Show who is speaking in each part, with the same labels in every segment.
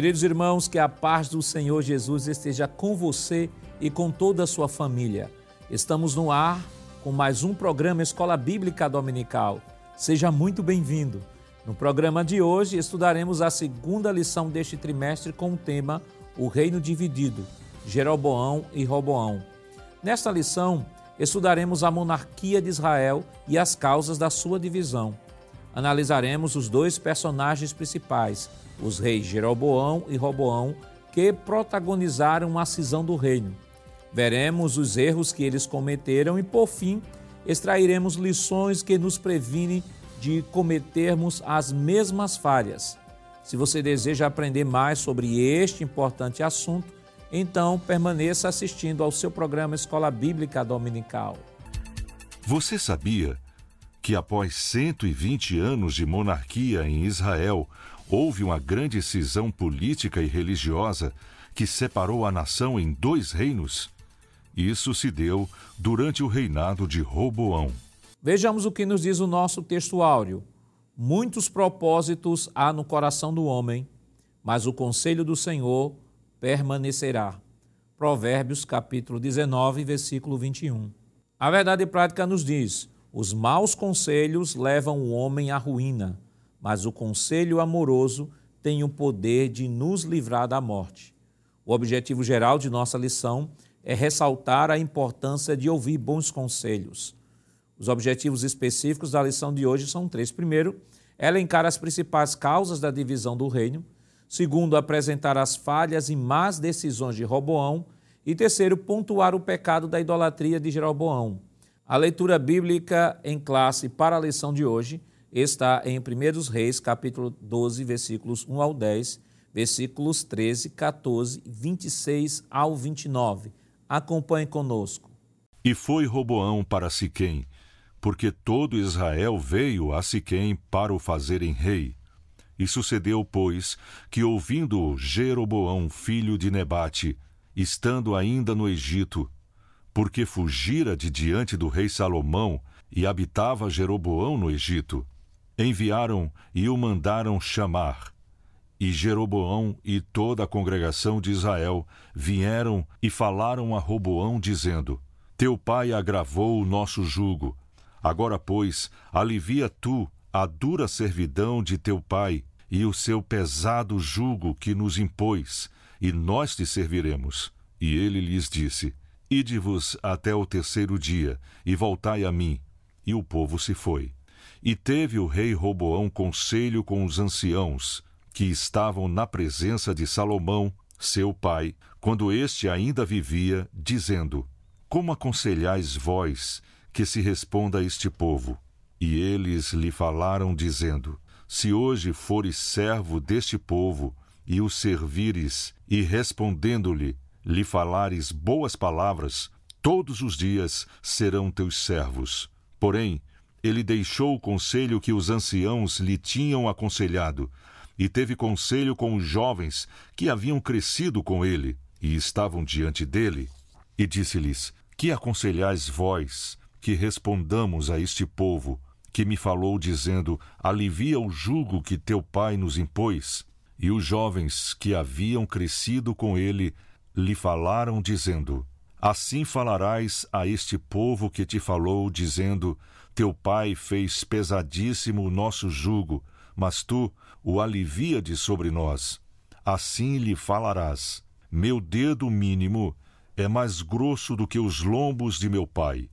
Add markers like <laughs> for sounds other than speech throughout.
Speaker 1: Queridos irmãos, que a paz do Senhor Jesus esteja com você e com toda a sua família. Estamos no ar com mais um programa Escola Bíblica Dominical. Seja muito bem-vindo. No programa de hoje estudaremos a segunda lição deste trimestre com o tema O Reino Dividido, Jeroboão e Roboão. Nesta lição, estudaremos a monarquia de Israel e as causas da sua divisão. Analisaremos os dois personagens principais, os reis Jeroboão e Roboão, que protagonizaram a cisão do reino. Veremos os erros que eles cometeram e, por fim, extrairemos lições que nos previnem de cometermos as mesmas falhas. Se você deseja aprender mais sobre este importante assunto, então permaneça assistindo ao seu programa Escola Bíblica Dominical.
Speaker 2: Você sabia que após 120 anos de monarquia em Israel, houve uma grande cisão política e religiosa que separou a nação em dois reinos. Isso se deu durante o reinado de Roboão.
Speaker 1: Vejamos o que nos diz o nosso texto áureo. Muitos propósitos há no coração do homem, mas o conselho do Senhor permanecerá. Provérbios capítulo 19, versículo 21. A verdade prática nos diz: os maus conselhos levam o homem à ruína mas o conselho amoroso tem o poder de nos livrar da morte. O objetivo geral de nossa lição é ressaltar a importância de ouvir bons conselhos. Os objetivos específicos da lição de hoje são três. Primeiro, elencar as principais causas da divisão do reino. Segundo, apresentar as falhas e más decisões de Roboão. E terceiro, pontuar o pecado da idolatria de Jeroboão. A leitura bíblica em classe para a lição de hoje está em 1 Reis, capítulo 12, versículos 1 ao 10, versículos 13, 14, 26 ao 29. Acompanhe conosco.
Speaker 2: E foi Roboão para Siquém, porque todo Israel veio a Siquém para o fazerem rei. E sucedeu, pois, que ouvindo Jeroboão, filho de Nebate, estando ainda no Egito, porque fugira de diante do rei Salomão e habitava Jeroboão no Egito, enviaram e o mandaram chamar. E Jeroboão e toda a congregação de Israel vieram e falaram a Roboão, dizendo: Teu pai agravou o nosso jugo. Agora, pois, alivia tu a dura servidão de teu pai e o seu pesado jugo que nos impôs, e nós te serviremos. E ele lhes disse: Ide-vos até o terceiro dia, e voltai a mim. E o povo se foi. E teve o rei Roboão conselho com os anciãos, que estavam na presença de Salomão, seu pai, quando este ainda vivia, dizendo: Como aconselhais vós que se responda a este povo? E eles lhe falaram, dizendo: Se hoje fores servo deste povo, e o servires, e respondendo-lhe, lhe falares boas palavras, todos os dias serão teus servos. Porém, ele deixou o conselho que os anciãos lhe tinham aconselhado, e teve conselho com os jovens que haviam crescido com ele e estavam diante dele, e disse-lhes: Que aconselhais vós que respondamos a este povo, que me falou, dizendo: Alivia o jugo que teu pai nos impôs? E os jovens que haviam crescido com ele lhe falaram, dizendo: Assim falarás a este povo que te falou, dizendo: teu pai fez pesadíssimo o nosso jugo, mas tu o alivia de sobre nós. Assim lhe falarás: Meu dedo mínimo é mais grosso do que os lombos de meu pai.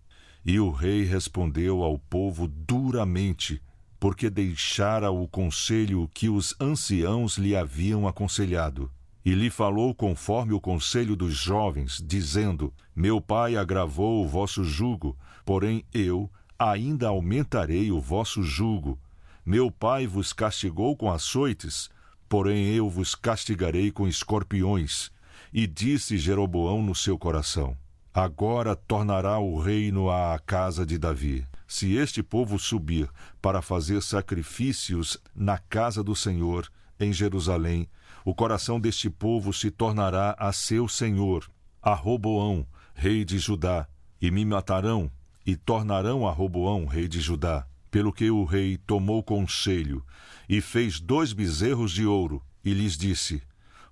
Speaker 2: E o rei respondeu ao povo duramente, porque deixara o conselho que os anciãos lhe haviam aconselhado. E lhe falou conforme o conselho dos jovens, dizendo: Meu pai agravou o vosso jugo, porém eu ainda aumentarei o vosso jugo. Meu pai vos castigou com açoites, porém eu vos castigarei com escorpiões. E disse Jeroboão no seu coração: Agora tornará o reino à casa de Davi. Se este povo subir para fazer sacrifícios na casa do Senhor, em Jerusalém, o coração deste povo se tornará a seu senhor, a Roboão, rei de Judá, e me matarão, e tornarão a Roboão, rei de Judá. Pelo que o rei tomou conselho e fez dois bezerros de ouro e lhes disse: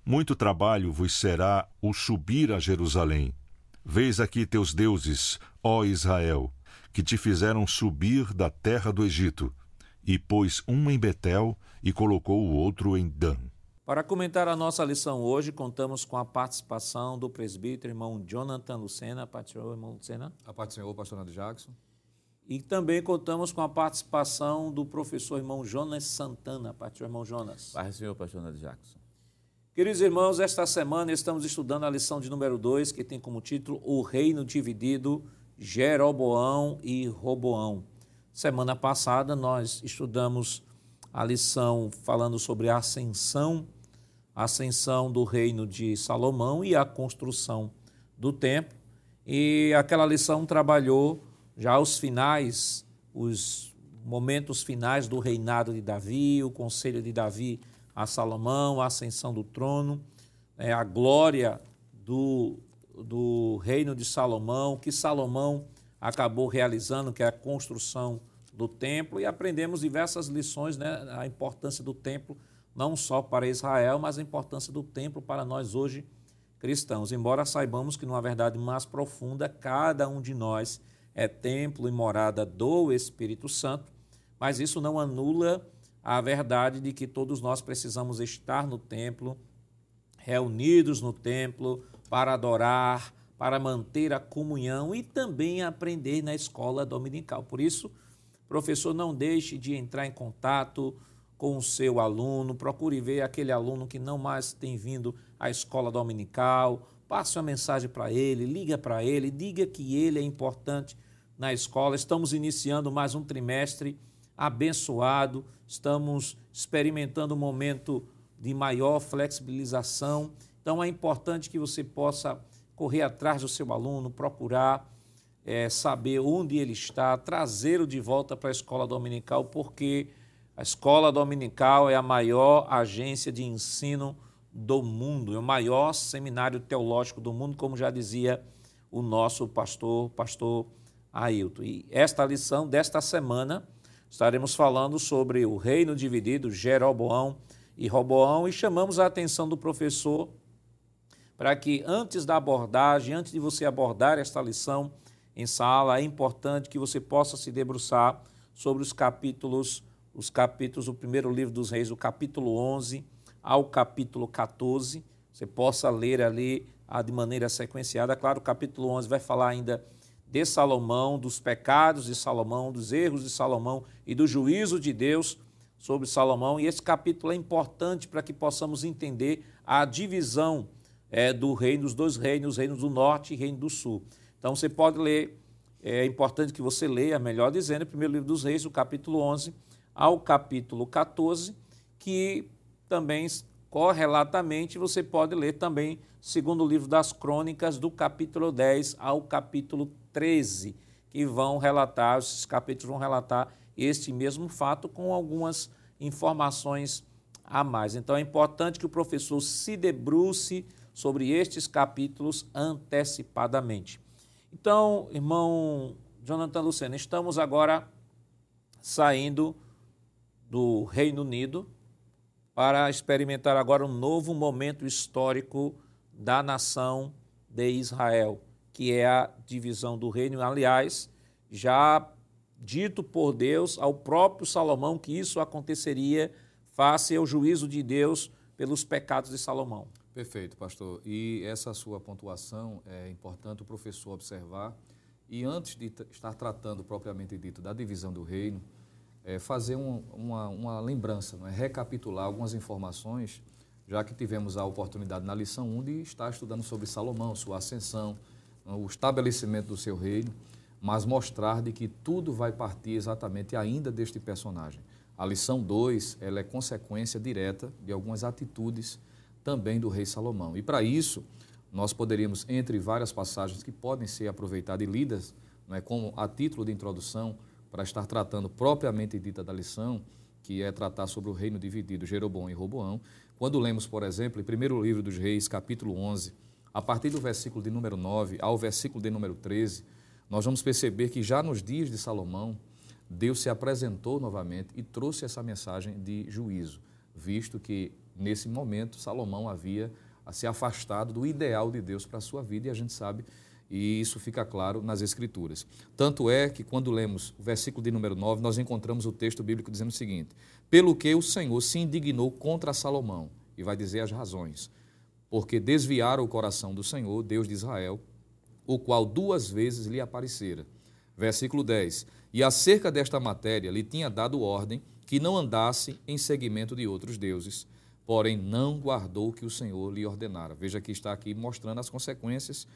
Speaker 2: Muito trabalho vos será o subir a Jerusalém. Vês aqui teus deuses, ó Israel, que te fizeram subir da terra do Egito, e pôs um em Betel e colocou o outro em Dan.
Speaker 1: Para comentar a nossa lição hoje, contamos com a participação do presbítero irmão Jonathan Lucena. Pastor, irmão Lucena.
Speaker 3: A paz do Senhor, pastor Nando Jackson.
Speaker 1: E também contamos com a participação do professor irmão Jonas Santana. Pastor irmão Jonas.
Speaker 4: Paz do Senhor, pastor Nando Jackson.
Speaker 1: Queridos irmãos, esta semana estamos estudando a lição de número 2, que tem como título O Reino Dividido, Jeroboão e Roboão. Semana passada nós estudamos a lição falando sobre a ascensão, a ascensão do reino de Salomão e a construção do templo. E aquela lição trabalhou já os finais, os momentos finais do reinado de Davi, o conselho de Davi a Salomão, a ascensão do trono, é, a glória do, do reino de Salomão, que Salomão acabou realizando, que é a construção do templo, e aprendemos diversas lições, né, a importância do templo, não só para Israel, mas a importância do templo para nós hoje cristãos. Embora saibamos que, numa verdade mais profunda, cada um de nós é templo e morada do Espírito Santo, mas isso não anula a verdade de que todos nós precisamos estar no templo, reunidos no templo, para adorar, para manter a comunhão e também aprender na escola dominical. Por isso, professor, não deixe de entrar em contato com o seu aluno, procure ver aquele aluno que não mais tem vindo à escola dominical, passe uma mensagem para ele, liga para ele, diga que ele é importante na escola. Estamos iniciando mais um trimestre abençoado, estamos experimentando um momento de maior flexibilização. Então é importante que você possa correr atrás do seu aluno, procurar é, saber onde ele está, trazê-lo de volta para a escola dominical, porque a escola dominical é a maior agência de ensino do mundo, é o maior seminário teológico do mundo, como já dizia o nosso pastor, pastor Ailton. E esta lição desta semana estaremos falando sobre o reino dividido, Jeroboão e Roboão, e chamamos a atenção do professor para que antes da abordagem, antes de você abordar esta lição em sala, é importante que você possa se debruçar sobre os capítulos, os capítulos do primeiro livro dos reis, do capítulo 11 ao capítulo 14, você possa ler ali ah, de maneira sequenciada. Claro, o capítulo 11 vai falar ainda de Salomão, dos pecados de Salomão, dos erros de Salomão e do juízo de Deus sobre Salomão. E esse capítulo é importante para que possamos entender a divisão é, do reino, dos dois reinos, reino do norte e reino do sul. Então você pode ler, é importante que você leia, melhor dizendo, o primeiro livro dos reis, o capítulo 11 ao capítulo 14, que também correlatamente você pode ler também segundo livro das crônicas, do capítulo 10 ao capítulo 13, que vão relatar, esses capítulos vão relatar este mesmo fato com algumas informações a mais. Então é importante que o professor se debruce sobre estes capítulos antecipadamente. Então, irmão Jonathan Lucena, estamos agora saindo do Reino Unido para experimentar agora um novo momento histórico da nação de Israel que é a divisão do reino. Aliás, já dito por Deus ao próprio Salomão que isso aconteceria face ao juízo de Deus pelos pecados de Salomão.
Speaker 3: Perfeito, pastor. E essa sua pontuação é importante o professor observar. E antes de estar tratando propriamente dito da divisão do reino, é fazer um, uma, uma lembrança, é? recapitular algumas informações, já que tivemos a oportunidade na lição 1 de estar estudando sobre Salomão, sua ascensão, o estabelecimento do seu reino, mas mostrar de que tudo vai partir exatamente ainda deste personagem. A lição 2, ela é consequência direta de algumas atitudes também do rei Salomão. E para isso, nós poderíamos, entre várias passagens que podem ser aproveitadas e lidas, é como a título de introdução, para estar tratando propriamente dita da lição, que é tratar sobre o reino dividido, Jeroboão e Roboão, quando lemos, por exemplo, em primeiro livro dos reis, capítulo 11, a partir do versículo de número 9 ao versículo de número 13, nós vamos perceber que já nos dias de Salomão, Deus se apresentou novamente e trouxe essa mensagem de juízo, visto que nesse momento, Salomão havia se afastado do ideal de Deus para a sua vida e a gente sabe e isso fica claro nas Escrituras. Tanto é que, quando lemos o versículo de número 9, nós encontramos o texto bíblico dizendo o seguinte: Pelo que o Senhor se indignou contra Salomão, e vai dizer as razões. Porque desviaram o coração do Senhor, Deus de Israel, o qual duas vezes lhe aparecera. Versículo 10: E acerca desta matéria lhe tinha dado ordem que não andasse em seguimento de outros deuses, porém não guardou o que o Senhor lhe ordenara. Veja que está aqui mostrando as consequências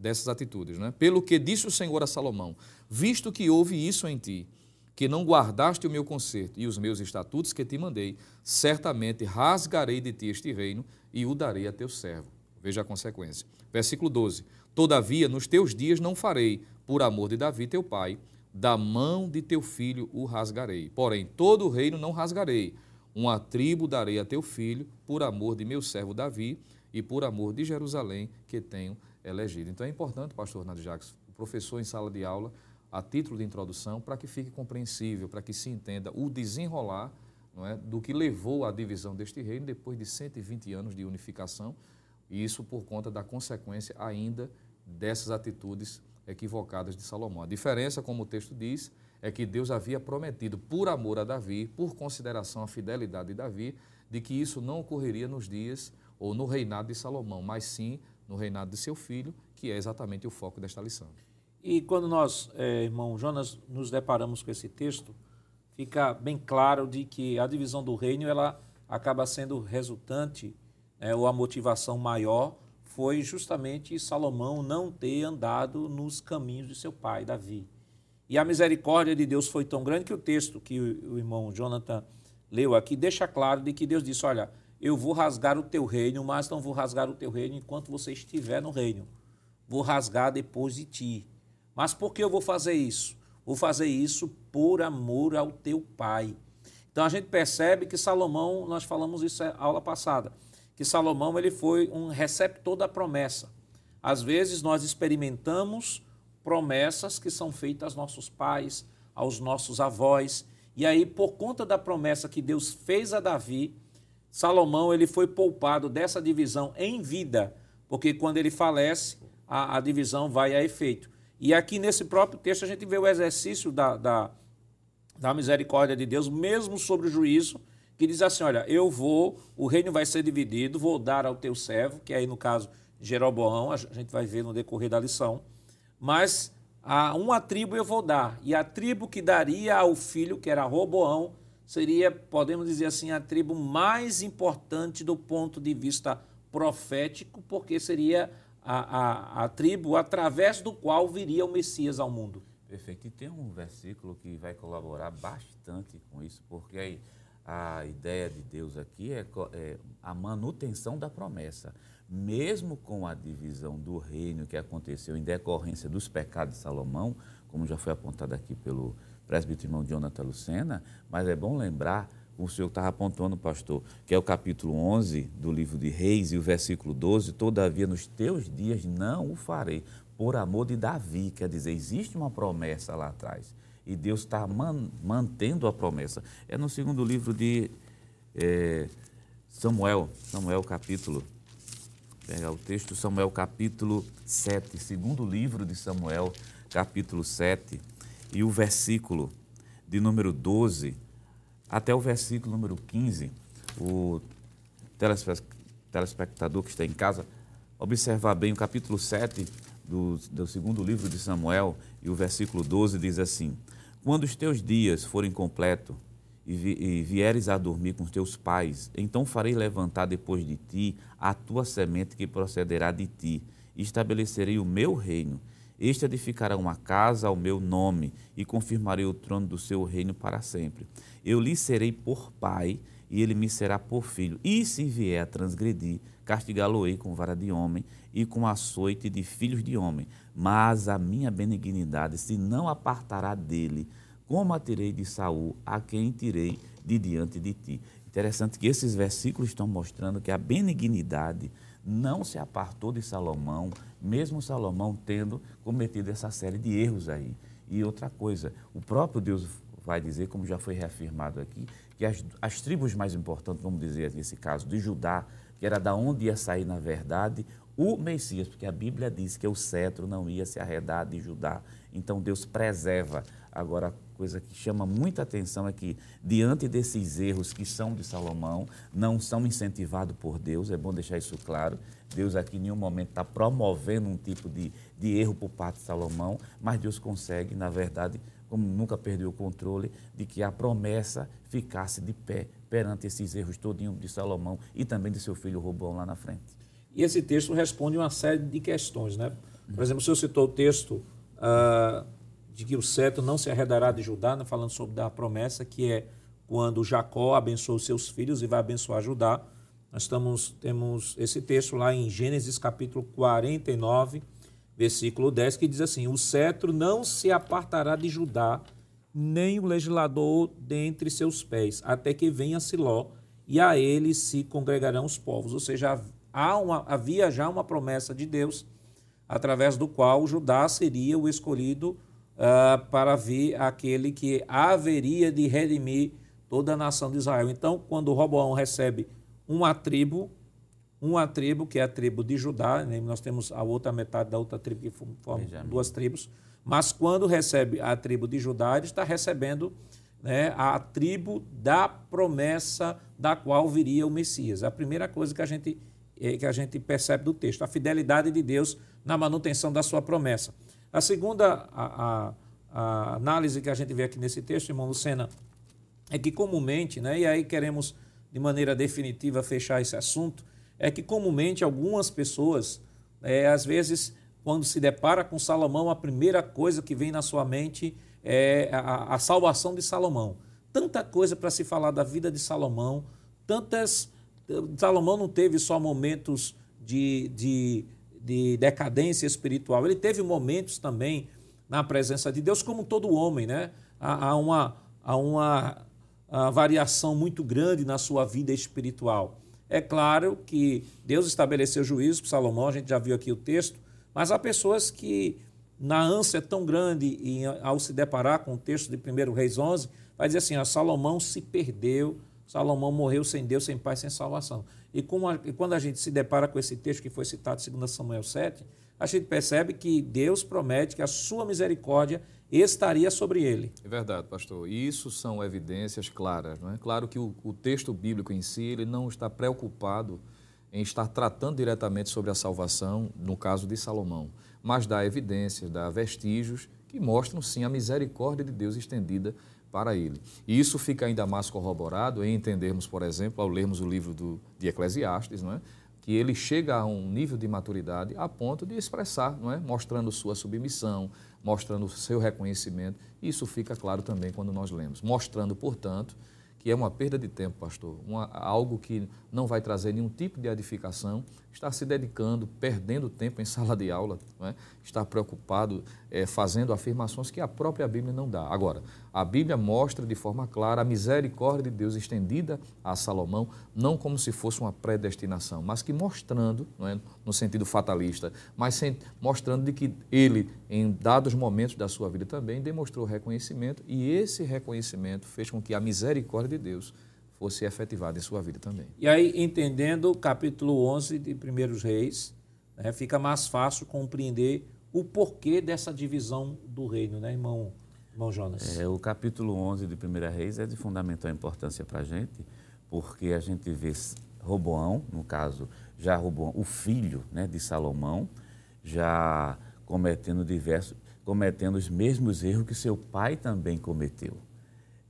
Speaker 3: dessas atitudes. Né? Pelo que disse o Senhor a Salomão: Visto que houve isso em ti, que não guardaste o meu conserto e os meus estatutos que te mandei, certamente rasgarei de ti este reino e o darei a teu servo. Veja a consequência. Versículo 12: Todavia, nos teus dias não farei, por amor de Davi teu pai, da mão de teu filho o rasgarei. Porém, todo o reino não rasgarei. Uma tribo darei a teu filho, por amor de meu servo Davi e por amor de Jerusalém, que tenho elegido. Então é importante, pastor Nadio Jacques, o professor em sala de aula, a título de introdução, para que fique compreensível, para que se entenda o desenrolar não é, do que levou à divisão deste reino depois de 120 anos de unificação, e isso por conta da consequência ainda dessas atitudes equivocadas de Salomão. A diferença, como o texto diz, é que Deus havia prometido, por amor a Davi, por consideração à fidelidade de Davi, de que isso não ocorreria nos dias ou no reinado de Salomão, mas sim no reinado de seu filho, que é exatamente o foco desta lição.
Speaker 1: E quando nós, é, irmão Jonas, nos deparamos com esse texto, fica bem claro de que a divisão do reino ela acaba sendo resultante, é, ou a motivação maior foi justamente Salomão não ter andado nos caminhos de seu pai, Davi. E a misericórdia de Deus foi tão grande que o texto que o, o irmão Jonathan leu aqui deixa claro de que Deus disse, olha, eu vou rasgar o teu reino, mas não vou rasgar o teu reino enquanto você estiver no reino. Vou rasgar depois de ti. Mas por que eu vou fazer isso? Vou fazer isso por amor ao teu pai. Então a gente percebe que Salomão, nós falamos isso na aula passada, que Salomão ele foi um receptor da promessa. Às vezes nós experimentamos promessas que são feitas aos nossos pais, aos nossos avós, e aí por conta da promessa que Deus fez a Davi, Salomão ele foi poupado dessa divisão em vida, porque quando ele falece, a, a divisão vai a efeito. E aqui nesse próprio texto a gente vê o exercício da, da, da misericórdia de Deus, mesmo sobre o juízo, que diz assim: olha, eu vou, o reino vai ser dividido, vou dar ao teu servo, que aí no caso Jeroboão, a gente vai ver no decorrer da lição, mas a uma tribo eu vou dar, e a tribo que daria ao filho, que era Roboão, seria, podemos dizer assim, a tribo mais importante do ponto de vista profético, porque seria a, a, a tribo através do qual viria o Messias ao mundo.
Speaker 4: Perfeito. E tem um versículo que vai colaborar bastante com isso, porque aí a ideia de Deus aqui é, é, a manutenção da promessa. Mesmo com a divisão do reino que aconteceu em decorrência dos pecados de Salomão, como já foi apontado aqui pelo presbítero irmão Jonathan Lucena, mas é bom lembrar, o senhor estava apontando, pastor, que é o capítulo 11 do livro de Reis e o versículo 12, todavia nos teus dias não o farei, por amor de Davi, quer dizer, existe uma promessa lá atrás, e Deus está man, mantendo a promessa. É no segundo livro de é, Samuel, Samuel capítulo, pegar o texto, Samuel capítulo 7, segundo livro de Samuel, capítulo 7, e o versículo de número 12 até o versículo número 15, o telespectador que está em casa, observar bem o capítulo 7 do, do segundo livro de Samuel e o versículo 12 diz assim: Quando os teus dias forem completos e, vi, e vieres a dormir com os teus pais, então farei levantar depois de ti a tua semente que procederá de ti, e estabelecerei o meu reino este edificará uma casa ao meu nome e confirmarei o trono do seu reino para sempre. Eu lhe serei por pai e ele me será por filho. E se vier a transgredir, castigá-lo-ei com vara de homem e com açoite de filhos de homem. Mas a minha benignidade se não apartará dele, como a tirei de Saul, a quem tirei de diante de ti. Interessante que esses versículos estão mostrando que a benignidade não se apartou de Salomão, mesmo Salomão tendo cometido essa série de erros aí. E outra coisa, o próprio Deus vai dizer, como já foi reafirmado aqui, que as, as tribos mais importantes, vamos dizer nesse caso, de Judá, que era da onde ia sair, na verdade, o Messias, porque a Bíblia diz que o cetro não ia se arredar de Judá. Então Deus preserva. Agora, coisa que chama muita atenção é que, diante desses erros que são de Salomão, não são incentivados por Deus, é bom deixar isso claro. Deus aqui em nenhum momento está promovendo um tipo de, de erro por parte de Salomão, mas Deus consegue, na verdade, como nunca perdeu o controle, de que a promessa ficasse de pé perante esses erros todinhos de Salomão e também de seu filho Robão lá na frente.
Speaker 1: E esse texto responde uma série de questões, né? Por exemplo, o senhor citou o texto uh, de que o cetro não se arredará de Judá, né? falando sobre a promessa, que é quando Jacó abençoa os seus filhos e vai abençoar Judá. Nós estamos, temos esse texto lá em Gênesis capítulo 49, versículo 10, que diz assim: O cetro não se apartará de Judá, nem o legislador dentre seus pés, até que venha Siló, e a ele se congregarão os povos. Ou seja, uma, havia já uma promessa de Deus, através do qual Judá seria o escolhido uh, para vir aquele que haveria de redimir toda a nação de Israel. Então, quando Roboão recebe uma tribo, uma tribo, que é a tribo de Judá, né? nós temos a outra metade da outra tribo que forma duas tribos, mas quando recebe a tribo de Judá, ele está recebendo né, a tribo da promessa da qual viria o Messias. A primeira coisa que a gente é, que a gente percebe do texto, a fidelidade de Deus na manutenção da sua promessa. A segunda a, a, a análise que a gente vê aqui nesse texto, irmão Lucena, é que comumente, né, e aí queremos de maneira definitiva fechar esse assunto, é que comumente algumas pessoas, é, às vezes, quando se depara com Salomão, a primeira coisa que vem na sua mente é a, a salvação de Salomão. Tanta coisa para se falar da vida de Salomão, tantas Salomão não teve só momentos de, de, de decadência espiritual, ele teve momentos também na presença de Deus, como todo homem, né? Há, há uma, há uma variação muito grande na sua vida espiritual. É claro que Deus estabeleceu juízo para Salomão, a gente já viu aqui o texto, mas há pessoas que, na ânsia tão grande, e ao se deparar com o texto de 1 Reis 11, vai dizer assim: a Salomão se perdeu Salomão morreu sem Deus, sem pai, sem salvação. E, a, e, quando a gente se depara com esse texto que foi citado em 2 Samuel 7, a gente percebe que Deus promete que a sua misericórdia estaria sobre ele.
Speaker 3: É verdade, pastor. E isso são evidências claras. Não é? Claro que o, o texto bíblico em si ele não está preocupado em estar tratando diretamente sobre a salvação, no caso de Salomão, mas dá evidências, dá vestígios que mostram sim a misericórdia de Deus estendida para ele. E isso fica ainda mais corroborado em entendermos, por exemplo, ao lermos o livro do, de Eclesiastes, não é? que ele chega a um nível de maturidade a ponto de expressar, não é? mostrando sua submissão, mostrando seu reconhecimento. Isso fica claro também quando nós lemos, mostrando, portanto, que é uma perda de tempo, pastor, uma, algo que não vai trazer nenhum tipo de edificação, estar se dedicando, perdendo tempo em sala de aula, é? estar preocupado, é, fazendo afirmações que a própria Bíblia não dá. Agora, a Bíblia mostra de forma clara a misericórdia de Deus estendida a Salomão, não como se fosse uma predestinação, mas que mostrando, não é, no sentido fatalista, mas sem, mostrando de que ele, em dados momentos da sua vida também, demonstrou reconhecimento e esse reconhecimento fez com que a misericórdia de Deus fosse efetivada em sua vida também.
Speaker 1: E aí, entendendo o capítulo 11 de Primeiros Reis, né, fica mais fácil compreender o porquê dessa divisão do reino, né, irmão? Irmão Jonas.
Speaker 4: É, o capítulo 11 de 1 Reis é de fundamental importância para a gente, porque a gente vê Roboão, no caso, já Roboão, o filho né, de Salomão, já cometendo diversos, cometendo os mesmos erros que seu pai também cometeu.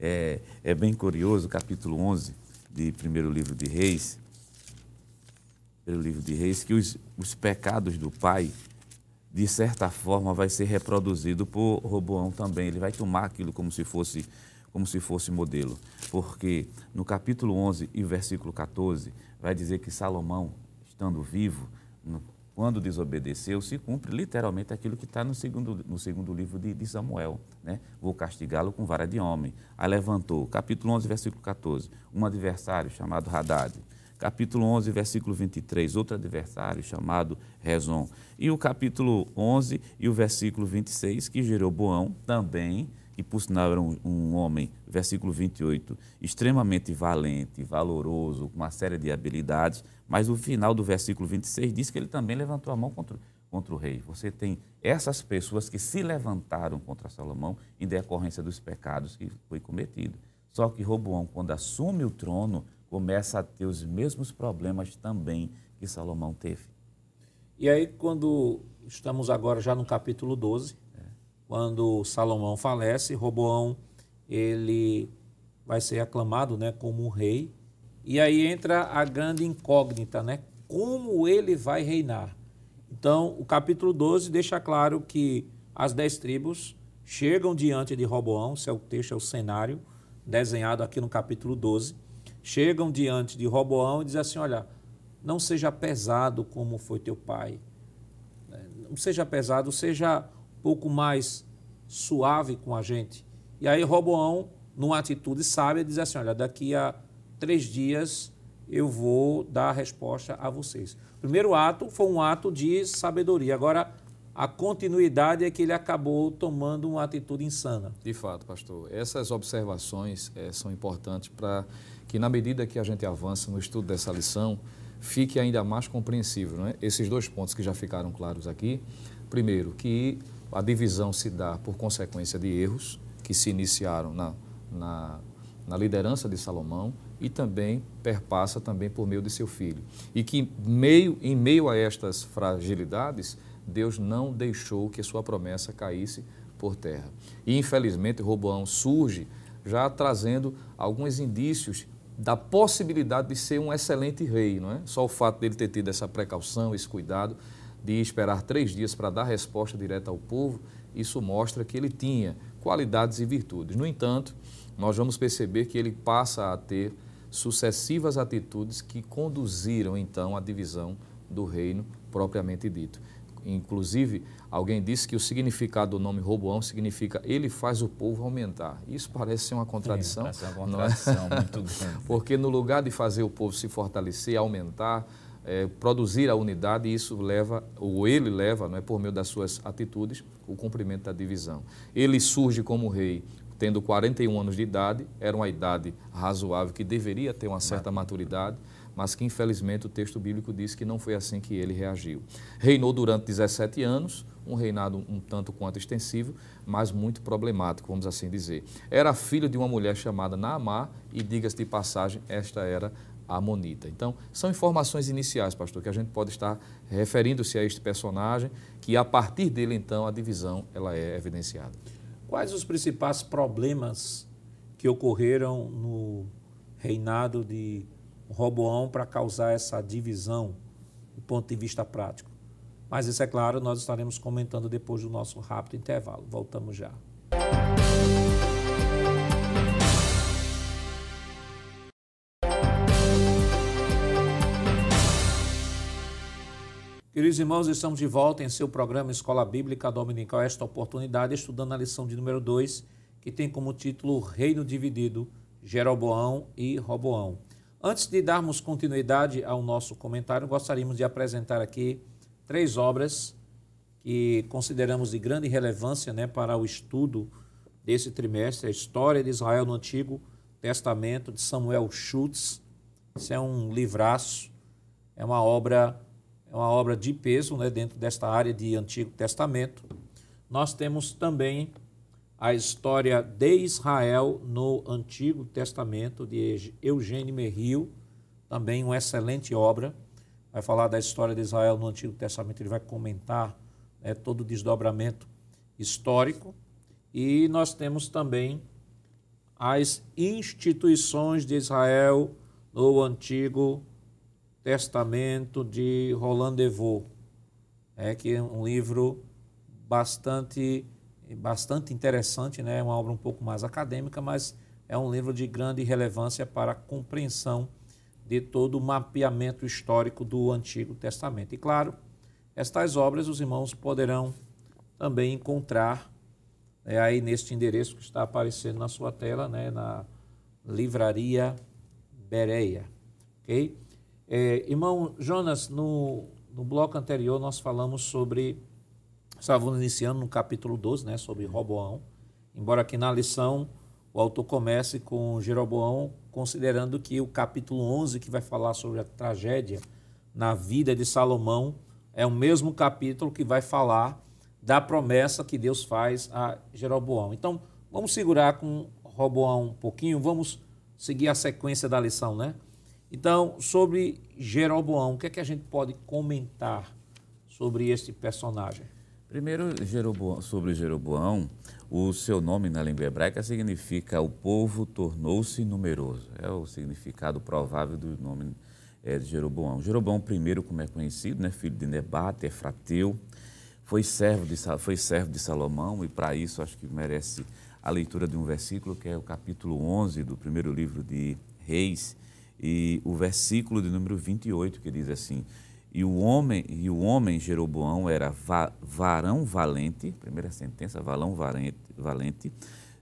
Speaker 4: É, é bem curioso, capítulo 11 de primeiro livro de Reis, primeiro livro de Reis, que os, os pecados do pai de certa forma, vai ser reproduzido por Roboão também. Ele vai tomar aquilo como se fosse como se fosse modelo. Porque no capítulo 11 e versículo 14, vai dizer que Salomão, estando vivo, quando desobedeceu, se cumpre literalmente aquilo que está no segundo, no segundo livro de, de Samuel. Né? Vou castigá-lo com vara de homem. Aí levantou, capítulo 11, versículo 14, um adversário chamado Haddad capítulo 11, versículo 23, outro adversário chamado Rezon. E o capítulo 11 e o versículo 26, que Jeroboão também, que por sinal era um, um, homem, versículo 28, extremamente valente, valoroso, com uma série de habilidades, mas o final do versículo 26 diz que ele também levantou a mão contra, contra o rei. Você tem essas pessoas que se levantaram contra Salomão em decorrência dos pecados que foi cometido. Só que Roboão, quando assume o trono, começa a ter os mesmos problemas também que Salomão teve.
Speaker 1: E aí, quando estamos agora já no capítulo 12, é. quando Salomão falece, Roboão ele vai ser aclamado né, como rei. E aí entra a grande incógnita, né? Como ele vai reinar? Então, o capítulo 12 deixa claro que as dez tribos chegam diante de Roboão, esse é o texto, é o cenário desenhado aqui no capítulo 12, chegam diante de Roboão e dizem assim: Olha, não seja pesado como foi teu pai, né? não seja pesado, seja um pouco mais suave com a gente. E aí Roboão, numa atitude sábia, diz assim: Olha, daqui a três dias eu vou dar a resposta a vocês. O primeiro ato foi um ato de sabedoria. Agora, a continuidade é que ele acabou tomando uma atitude insana.
Speaker 3: De fato, pastor. Essas observações é, são importantes para que, na medida que a gente avança no estudo dessa lição, fique ainda mais compreensível. Não é? Esses dois pontos que já ficaram claros aqui. Primeiro, que a divisão se dá por consequência de erros que se iniciaram na, na, na liderança de Salomão e também perpassa também por meio de seu filho. E que meio, em meio a estas fragilidades, Deus não deixou que sua promessa caísse por terra. E infelizmente Roboão surge já trazendo alguns indícios da possibilidade de ser um excelente rei, não é? Só o fato dele ter tido essa precaução, esse cuidado de esperar três dias para dar resposta direta ao povo, isso mostra que ele tinha qualidades e virtudes. No entanto, nós vamos perceber que ele passa a ter sucessivas atitudes que conduziram então à divisão do reino propriamente dito. Inclusive, alguém disse que o significado do nome Roboão significa ele faz o povo aumentar. Isso parece ser uma contradição.
Speaker 4: Sim, uma contradição é? <laughs> muito grande.
Speaker 3: Porque no lugar de fazer o povo se fortalecer, aumentar, é, produzir a unidade, isso leva, ou ele leva, não é, por meio das suas atitudes, o cumprimento da divisão. Ele surge como rei tendo 41 anos de idade, era uma idade razoável que deveria ter uma certa maturidade mas que infelizmente o texto bíblico diz que não foi assim que ele reagiu. Reinou durante 17 anos, um reinado um tanto quanto extensivo, mas muito problemático, vamos assim dizer. Era filho de uma mulher chamada Naamá e, diga-se de passagem, esta era Amonita. Então, são informações iniciais, pastor, que a gente pode estar referindo-se a este personagem, que a partir dele, então, a divisão ela é evidenciada.
Speaker 1: Quais os principais problemas que ocorreram no reinado de Roboão para causar essa divisão do ponto de vista prático. Mas isso é claro, nós estaremos comentando depois do nosso rápido intervalo. Voltamos já. Queridos irmãos, estamos de volta em seu programa Escola Bíblica Dominical. Esta oportunidade, estudando a lição de número 2, que tem como título Reino Dividido, Jeroboão e Roboão. Antes de darmos continuidade ao nosso comentário, gostaríamos de apresentar aqui três obras que consideramos de grande relevância né, para o estudo desse trimestre: a História de Israel no Antigo Testamento, de Samuel Schultz. Isso é um livraço, é uma obra, é uma obra de peso né, dentro desta área de Antigo Testamento. Nós temos também a história de Israel no Antigo Testamento, de Eugênio Merrill, também uma excelente obra. Vai falar da história de Israel no Antigo Testamento, ele vai comentar né, todo o desdobramento histórico. E nós temos também as instituições de Israel no Antigo Testamento de Roland Devaux, é, que é um livro bastante bastante interessante, né? é uma obra um pouco mais acadêmica, mas é um livro de grande relevância para a compreensão de todo o mapeamento histórico do Antigo Testamento. E claro, estas obras os irmãos poderão também encontrar é, aí neste endereço que está aparecendo na sua tela, né, na Livraria Bereia. Ok? É, irmão Jonas, no, no bloco anterior nós falamos sobre Estávamos iniciando no capítulo 12, né, sobre Roboão. embora aqui na lição o autor comece com Jeroboão, considerando que o capítulo 11, que vai falar sobre a tragédia na vida de Salomão, é o mesmo capítulo que vai falar da promessa que Deus faz a Jeroboão. Então, vamos segurar com Roboão um pouquinho, vamos seguir a sequência da lição, né? Então, sobre Jeroboão, o que é que a gente pode comentar sobre este personagem?
Speaker 4: Primeiro, Jeroboão, sobre Jeroboão, o seu nome na língua hebraica significa o povo tornou-se numeroso. É o significado provável do nome é, de Jeroboão. Jeroboão I, como é conhecido, né, filho de Nebate, Efrateu, foi servo de, foi servo de Salomão e para isso acho que merece a leitura de um versículo que é o capítulo 11 do primeiro livro de Reis e o versículo de número 28 que diz assim: e o homem e o homem Jeroboão era va, varão valente, primeira sentença, varão valente, valente.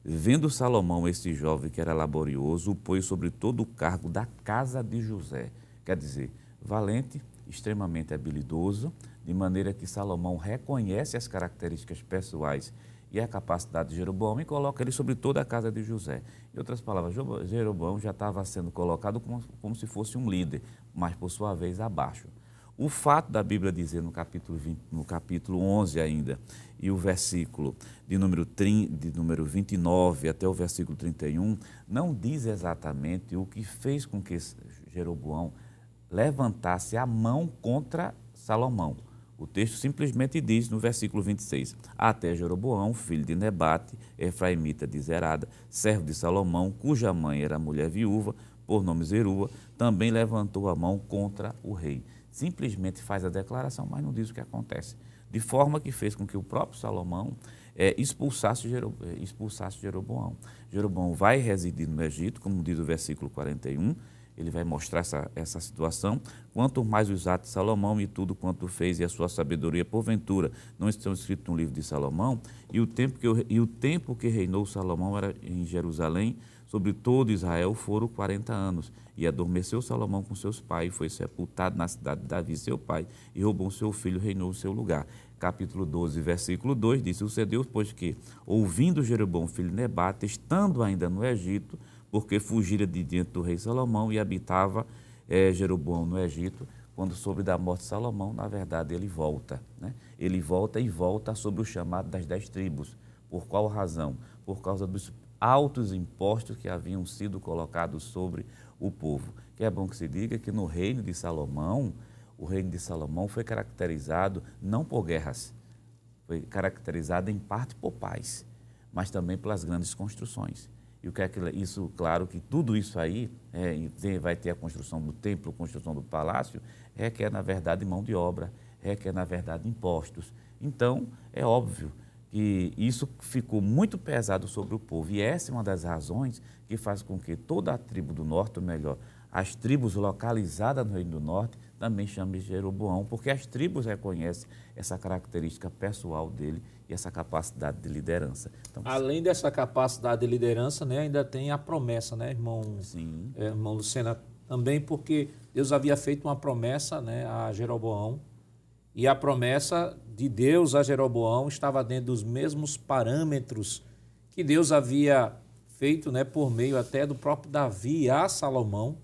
Speaker 4: Vendo Salomão este jovem que era laborioso, o pôs sobre todo o cargo da casa de José. Quer dizer, valente, extremamente habilidoso, de maneira que Salomão reconhece as características pessoais e a capacidade de Jeroboão e coloca ele sobre toda a casa de José. Em outras palavras, Jeroboão já estava sendo colocado como, como se fosse um líder, mas por sua vez abaixo. O fato da Bíblia dizer no capítulo, 20, no capítulo 11 ainda, e o versículo de número, 30, de número 29 até o versículo 31, não diz exatamente o que fez com que Jeroboão levantasse a mão contra Salomão. O texto simplesmente diz no versículo 26: Até Jeroboão, filho de Nebate, Efraimita de Zerada, servo de Salomão, cuja mãe era mulher viúva, por nome Zerua, também levantou a mão contra o rei simplesmente faz a declaração, mas não diz o que acontece. De forma que fez com que o próprio Salomão é, expulsasse, é, Jeroboão. Jeroboão vai residir no Egito, como diz o versículo 41, ele vai mostrar essa, essa situação. Quanto mais os atos de Salomão e tudo quanto fez e a sua sabedoria, porventura, não estão escritos no livro de Salomão, e o tempo que, e o tempo que reinou Salomão era em Jerusalém, sobre todo Israel foram 40 anos. E adormeceu Salomão com seus pais, foi sepultado na cidade de Davi, seu pai, e roubou seu filho, reinou no seu lugar. Capítulo 12, versículo 2 diz: Sucedeu, pois que, ouvindo Jeroboão, filho de Nebate, estando ainda no Egito, porque fugira de diante do rei Salomão e habitava é, Jeroboão no Egito, quando soube da morte de Salomão, na verdade ele volta. Né? Ele volta e volta sobre o chamado das dez tribos. Por qual razão? Por causa dos altos impostos que haviam sido colocados sobre o povo. Que é bom que se diga que no reino de Salomão, o reino de Salomão foi caracterizado não por guerras, foi caracterizado em parte por paz, mas também pelas grandes construções. E o que é que isso, claro que tudo isso aí é, vai ter a construção do templo, a construção do palácio, requer na verdade mão de obra, requer na verdade impostos. Então é óbvio que isso ficou muito pesado sobre o povo. E essa é uma das razões que faz com que toda a tribo do norte, ou melhor, as tribos localizadas no Reino do Norte, também chamem Jeroboão, porque as tribos reconhecem essa característica pessoal dele e essa capacidade de liderança.
Speaker 1: Então, Além dessa capacidade de liderança, né, ainda tem a promessa, né, irmão, Sim. É, irmão Lucena, também porque Deus havia feito uma promessa né, a Jeroboão, e a promessa de Deus a Jeroboão estava dentro dos mesmos parâmetros que Deus havia feito né, por meio até do próprio Davi a Salomão,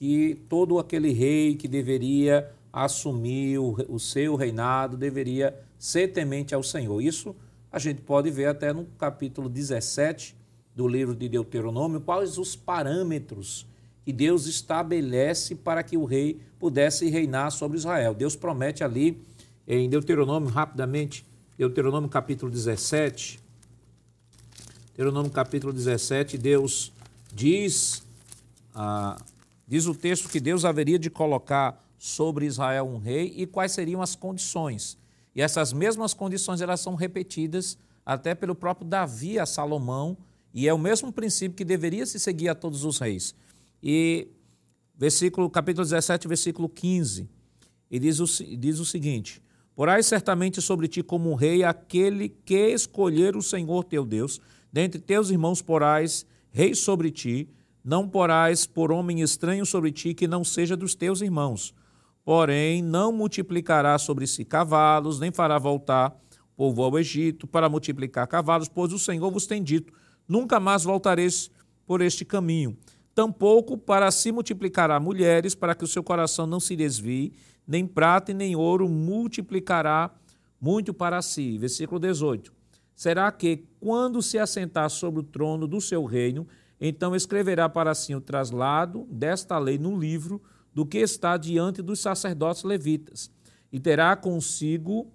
Speaker 1: que todo aquele rei que deveria assumir o, o seu reinado deveria ser temente ao Senhor. Isso a gente pode ver até no capítulo 17 do livro de Deuteronômio, quais os parâmetros que Deus estabelece para que o rei pudesse reinar sobre Israel. Deus promete ali em Deuteronômio, rapidamente, Deuteronômio capítulo 17. Deuteronômio capítulo 17, Deus diz, ah, diz o texto que Deus haveria de colocar sobre Israel um rei e quais seriam as condições. E essas mesmas condições elas são repetidas até pelo próprio Davi a Salomão, e é o mesmo princípio que deveria se seguir a todos os reis. E versículo, capítulo 17, versículo 15, e diz o, diz o seguinte: Porás certamente sobre ti como um rei aquele que escolher o Senhor teu Deus, dentre teus irmãos porás rei sobre ti, não porás por homem estranho sobre ti que não seja dos teus irmãos. Porém, não multiplicará sobre si cavalos, nem fará voltar povo ao Egito, para multiplicar cavalos, pois o Senhor vos tem dito: nunca mais voltareis por este caminho. Tampouco para se multiplicará mulheres, para que o seu coração não se desvie, nem prata e nem ouro multiplicará muito para si. Versículo 18. Será que, quando se assentar sobre o trono do seu reino, então escreverá para si o traslado desta lei no livro do que está diante dos sacerdotes levitas, e terá consigo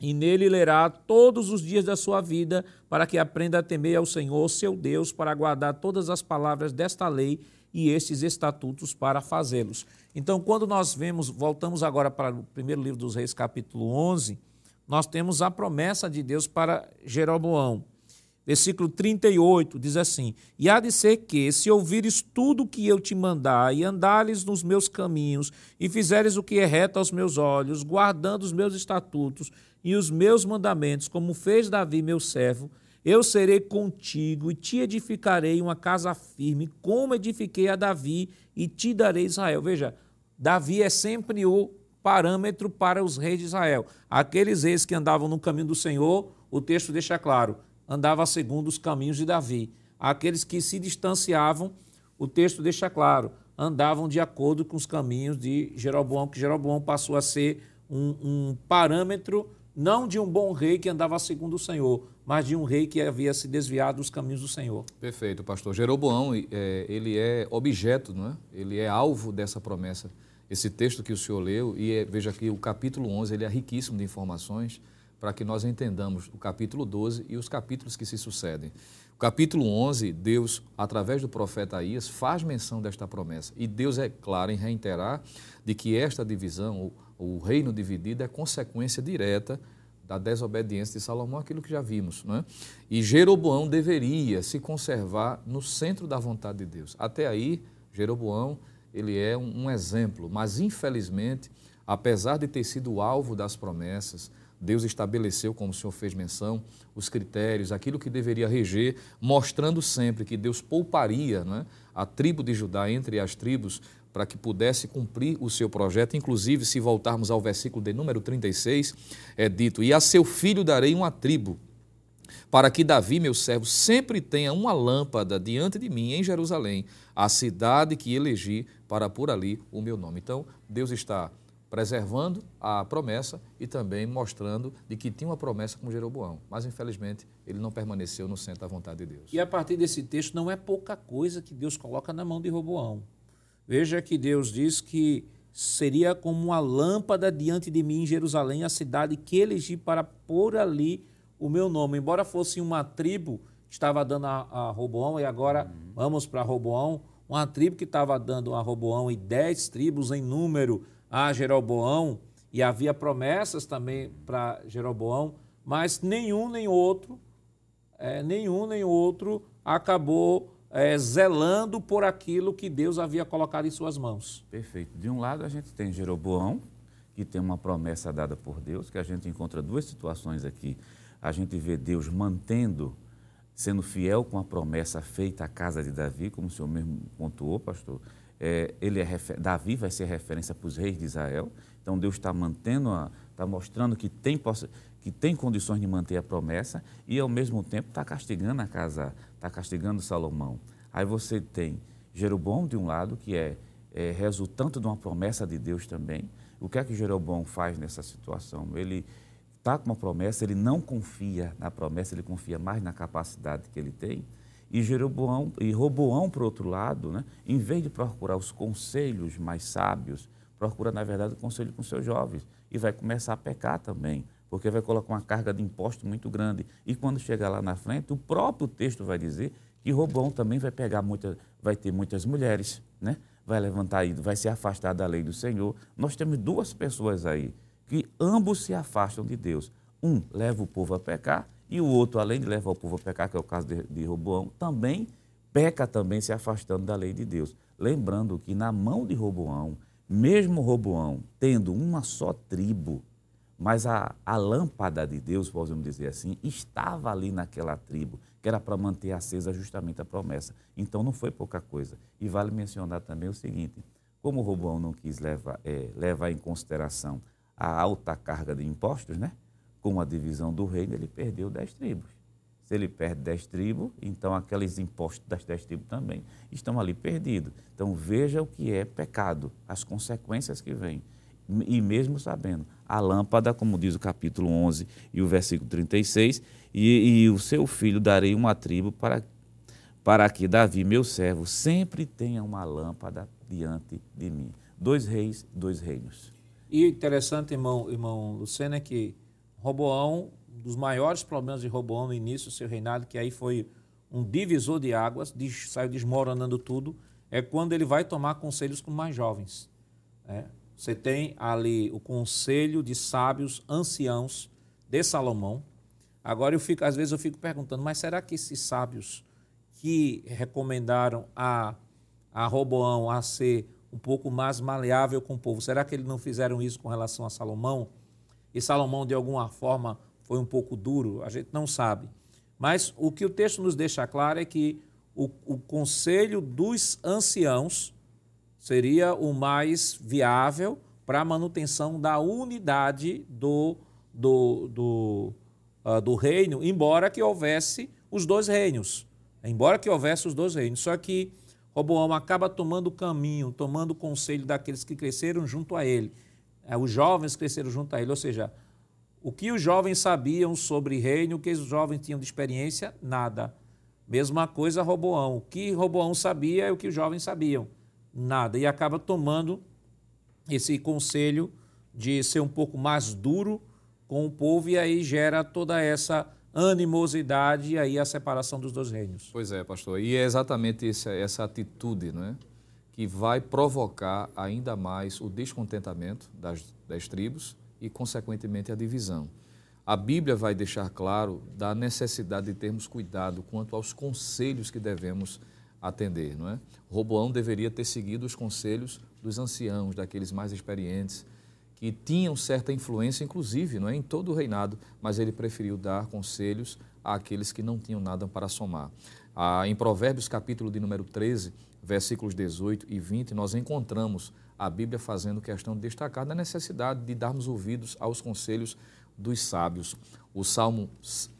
Speaker 1: e nele lerá todos os dias da sua vida, para que aprenda a temer ao Senhor, seu Deus, para guardar todas as palavras desta lei e estes estatutos para fazê-los. Então, quando nós vemos, voltamos agora para o primeiro livro dos Reis, capítulo 11, nós temos a promessa de Deus para Jeroboão. Versículo 38 diz assim: E há de ser que, se ouvires tudo o que eu te mandar, e andares nos meus caminhos, e fizeres o que é reto aos meus olhos, guardando os meus estatutos e os meus mandamentos, como fez Davi, meu servo, eu serei contigo e te edificarei uma casa firme, como edifiquei a Davi, e te darei Israel. Veja, Davi é sempre o parâmetro para os reis de Israel. Aqueles reis que andavam no caminho do Senhor, o texto deixa claro, andava segundo os caminhos de Davi. Aqueles que se distanciavam, o texto deixa claro, andavam de acordo com os caminhos de Jeroboão, que Jeroboão passou a ser um, um parâmetro não de um bom rei que andava segundo o Senhor, mas de um rei que havia se desviado dos caminhos do Senhor.
Speaker 3: Perfeito, pastor. Jeroboão, é, ele é objeto, não é? ele é alvo dessa promessa. Esse texto que o senhor leu, e é, veja que o capítulo 11 ele é riquíssimo de informações para que nós entendamos o capítulo 12 e os capítulos que se sucedem. O capítulo 11, Deus, através do profeta Aías, faz menção desta promessa. E Deus é claro em reiterar de que esta divisão, o reino dividido é consequência direta da desobediência de Salomão, aquilo que já vimos. Não é? E Jeroboão deveria se conservar no centro da vontade de Deus. Até aí, Jeroboão ele é um exemplo, mas infelizmente, apesar de ter sido alvo das promessas, Deus estabeleceu, como o senhor fez menção, os critérios, aquilo que deveria reger, mostrando sempre que Deus pouparia é? a tribo de Judá entre as tribos para que pudesse cumprir o seu projeto. Inclusive, se voltarmos ao versículo de número 36, é dito: E a seu filho darei uma tribo, para que Davi, meu servo, sempre tenha uma lâmpada diante de mim em Jerusalém, a cidade que elegi para por ali o meu nome. Então, Deus está preservando a promessa e também mostrando de que tinha uma promessa com Jeroboão. Mas, infelizmente, ele não permaneceu no centro da vontade de Deus.
Speaker 1: E a partir desse texto, não é pouca coisa que Deus coloca na mão de Roboão. Veja que Deus diz que seria como uma lâmpada diante de mim em Jerusalém, a cidade que elegi para pôr ali o meu nome. Embora fosse uma tribo que estava dando a, a Roboão, e agora uhum. vamos para Roboão, uma tribo que estava dando a Roboão e dez tribos em número a Jeroboão, e havia promessas também para Jeroboão, mas nenhum nem outro, é, nenhum nem outro acabou é, zelando por aquilo que Deus havia colocado em suas mãos.
Speaker 4: Perfeito. De um lado, a gente tem Jeroboão, que tem uma promessa dada por Deus, que a gente encontra duas situações aqui. A gente vê Deus mantendo, sendo fiel com a promessa feita à casa de Davi, como o senhor mesmo pontuou, pastor. É, ele é Davi vai ser referência para os reis de Israel. Então Deus está mantendo, está mostrando que tem, que tem condições de manter a promessa e ao mesmo tempo está castigando a casa, está castigando Salomão. Aí você tem Jeroboão de um lado, que é, é resultante de uma promessa de Deus também. O que é que Jeroboão faz nessa situação? Ele está com uma promessa, ele não confia na promessa, ele confia mais na capacidade que ele tem. E Jeroboão e Roboão, por outro lado, né, em vez de procurar os conselhos mais sábios, procura, na verdade, o conselho com seus jovens e vai começar a pecar também porque vai colocar uma carga de imposto muito grande. E quando chegar lá na frente, o próprio texto vai dizer que Robão também vai pegar muita, vai ter muitas mulheres, né? Vai levantar aí, vai se afastar da lei do Senhor. Nós temos duas pessoas aí que ambos se afastam de Deus. Um leva o povo a pecar e o outro, além de levar o povo a pecar, que é o caso de, de Roboão, também peca também se afastando da lei de Deus. Lembrando que na mão de Roboão, mesmo Roboão tendo uma só tribo, mas a, a lâmpada de Deus, podemos dizer assim, estava ali naquela tribo, que era para manter acesa justamente a promessa. Então não foi pouca coisa. E vale mencionar também o seguinte: como Roboão não quis levar, é, levar em consideração a alta carga de impostos, né? Com a divisão do reino, ele perdeu dez tribos. Se ele perde dez tribos, então aqueles impostos das dez tribos também estão ali perdidos. Então veja o que é pecado, as consequências que vêm. E mesmo sabendo, a lâmpada, como diz o capítulo 11 e o versículo 36, e, e o seu filho darei uma tribo para, para que Davi, meu servo, sempre tenha uma lâmpada diante de mim. Dois reis, dois reinos.
Speaker 1: E interessante, irmão, irmão Lucena, é que Roboão dos maiores problemas de Roboão no início do seu reinado, que aí foi um divisor de águas, saiu desmoronando tudo, é quando ele vai tomar conselhos com mais jovens. Né? Você tem ali o conselho de sábios anciãos de Salomão. Agora eu fico, às vezes eu fico perguntando, mas será que esses sábios que recomendaram a, a Roboão a ser um pouco mais maleável com o povo, será que eles não fizeram isso com relação a Salomão? E Salomão, de alguma forma, foi um pouco duro, a gente não sabe. Mas o que o texto nos deixa claro é que o, o conselho dos anciãos seria o mais viável para a manutenção da unidade do, do, do, uh, do reino, embora que houvesse os dois reinos. Embora que houvesse os dois reinos. Só que Roboão acaba tomando o caminho, tomando o conselho daqueles que cresceram junto a ele. É, os jovens cresceram junto a ele, ou seja, o que os jovens sabiam sobre reino, o que os jovens tinham de experiência? Nada. Mesma coisa Roboão. O que Roboão sabia é o que os jovens sabiam? Nada. E acaba tomando esse conselho de ser um pouco mais duro com o povo e aí gera toda essa animosidade e aí a separação dos dois reinos.
Speaker 3: Pois é, pastor. E é exatamente essa, essa atitude não é? Que vai provocar ainda mais o descontentamento das, das tribos e, consequentemente, a divisão. A Bíblia vai deixar claro da necessidade de termos cuidado quanto aos conselhos que devemos atender, não é? Roboão deveria ter seguido os conselhos dos anciãos, daqueles mais experientes, que tinham certa influência, inclusive, não é, em todo o reinado, mas ele preferiu dar conselhos àqueles que não tinham nada para somar. Ah, em Provérbios, capítulo de número 13, versículos 18 e 20, nós encontramos a Bíblia fazendo questão de destacar da necessidade de darmos ouvidos aos conselhos dos sábios. O Salmo,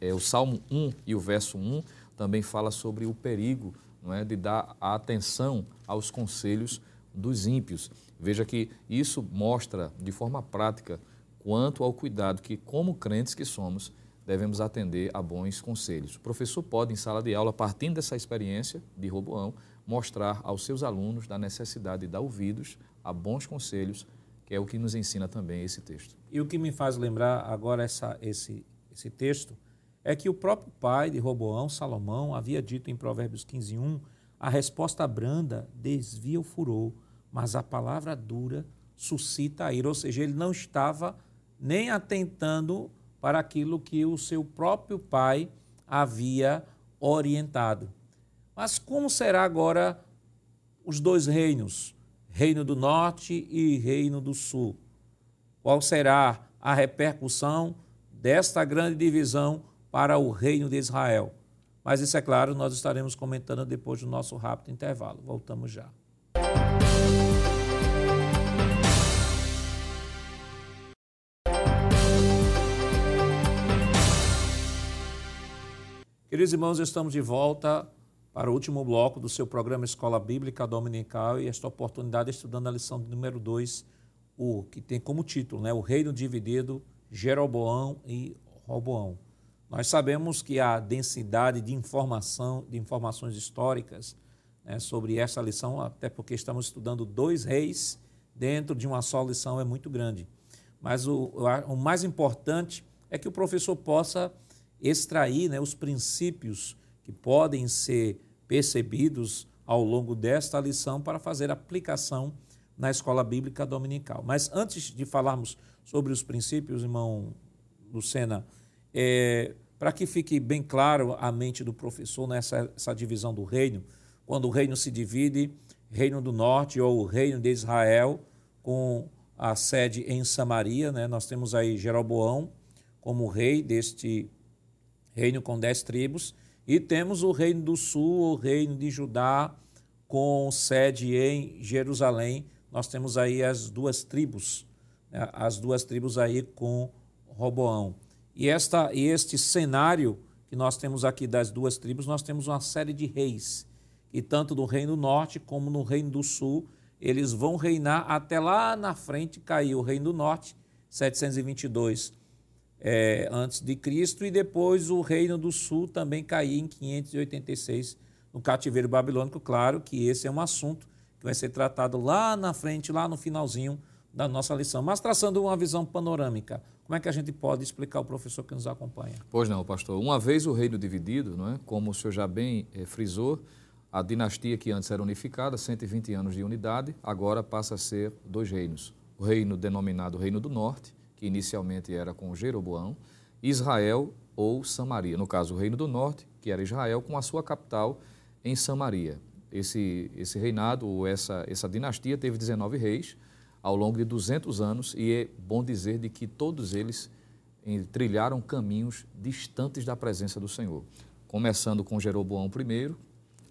Speaker 3: é, o Salmo 1 e o verso 1 também fala sobre o perigo não é, de dar atenção aos conselhos dos ímpios. Veja que isso mostra de forma prática quanto ao cuidado que, como crentes que somos, devemos atender a bons conselhos. O professor pode, em sala de aula, partindo dessa experiência de Roboão, mostrar aos seus alunos da necessidade de dar ouvidos a bons conselhos, que é o que nos ensina também esse texto.
Speaker 1: E o que me faz lembrar agora essa, esse, esse texto é que o próprio pai de Roboão, Salomão, havia dito em Provérbios 15, 1, a resposta branda desvia o furor, mas a palavra dura suscita a ira. Ou seja, ele não estava nem atentando para aquilo que o seu próprio pai havia orientado. Mas como será agora os dois reinos? Reino do Norte e Reino do Sul. Qual será a repercussão desta grande divisão para o Reino de Israel? Mas isso é claro, nós estaremos comentando depois do nosso rápido intervalo. Voltamos já. Queridos irmãos, estamos de volta para o último bloco do seu programa Escola Bíblica Dominical e esta oportunidade estudando a lição número 2, o que tem como título, né, o reino dividido, Jeroboão e Roboão. Nós sabemos que a densidade de informação, de informações históricas né, sobre essa lição, até porque estamos estudando dois reis dentro de uma só lição, é muito grande. Mas o, o mais importante é que o professor possa extrair né, os princípios que podem ser percebidos ao longo desta lição para fazer aplicação na escola bíblica dominical. Mas antes de falarmos sobre os princípios, irmão Lucena, é, para que fique bem claro a mente do professor nessa essa divisão do reino, quando o reino se divide, reino do norte ou reino de Israel, com a sede em Samaria, né? nós temos aí Jeroboão como rei deste reino com dez tribos, e temos o Reino do Sul, o Reino de Judá, com sede em Jerusalém. Nós temos aí as duas tribos, né? as duas tribos aí com Roboão. E, esta, e este cenário que nós temos aqui das duas tribos, nós temos uma série de reis, e tanto no Reino Norte como no Reino do Sul, eles vão reinar até lá na frente cair o Reino do Norte, 722 é, antes de Cristo, e depois o Reino do Sul também cair em 586 no cativeiro babilônico. Claro que esse é um assunto que vai ser tratado lá na frente, lá no finalzinho da nossa lição. Mas traçando uma visão panorâmica, como é que a gente pode explicar ao professor que nos acompanha?
Speaker 3: Pois não, pastor. Uma vez o reino dividido, não é? como o senhor já bem é, frisou, a dinastia que antes era unificada, 120 anos de unidade, agora passa a ser dois reinos. O reino denominado Reino do Norte, que inicialmente era com Jeroboão, Israel ou Samaria. No caso, o Reino do Norte, que era Israel, com a sua capital em Samaria. Esse, esse reinado, ou essa, essa dinastia, teve 19 reis ao longo de 200 anos, e é bom dizer de que todos eles trilharam caminhos distantes da presença do Senhor. Começando com Jeroboão I,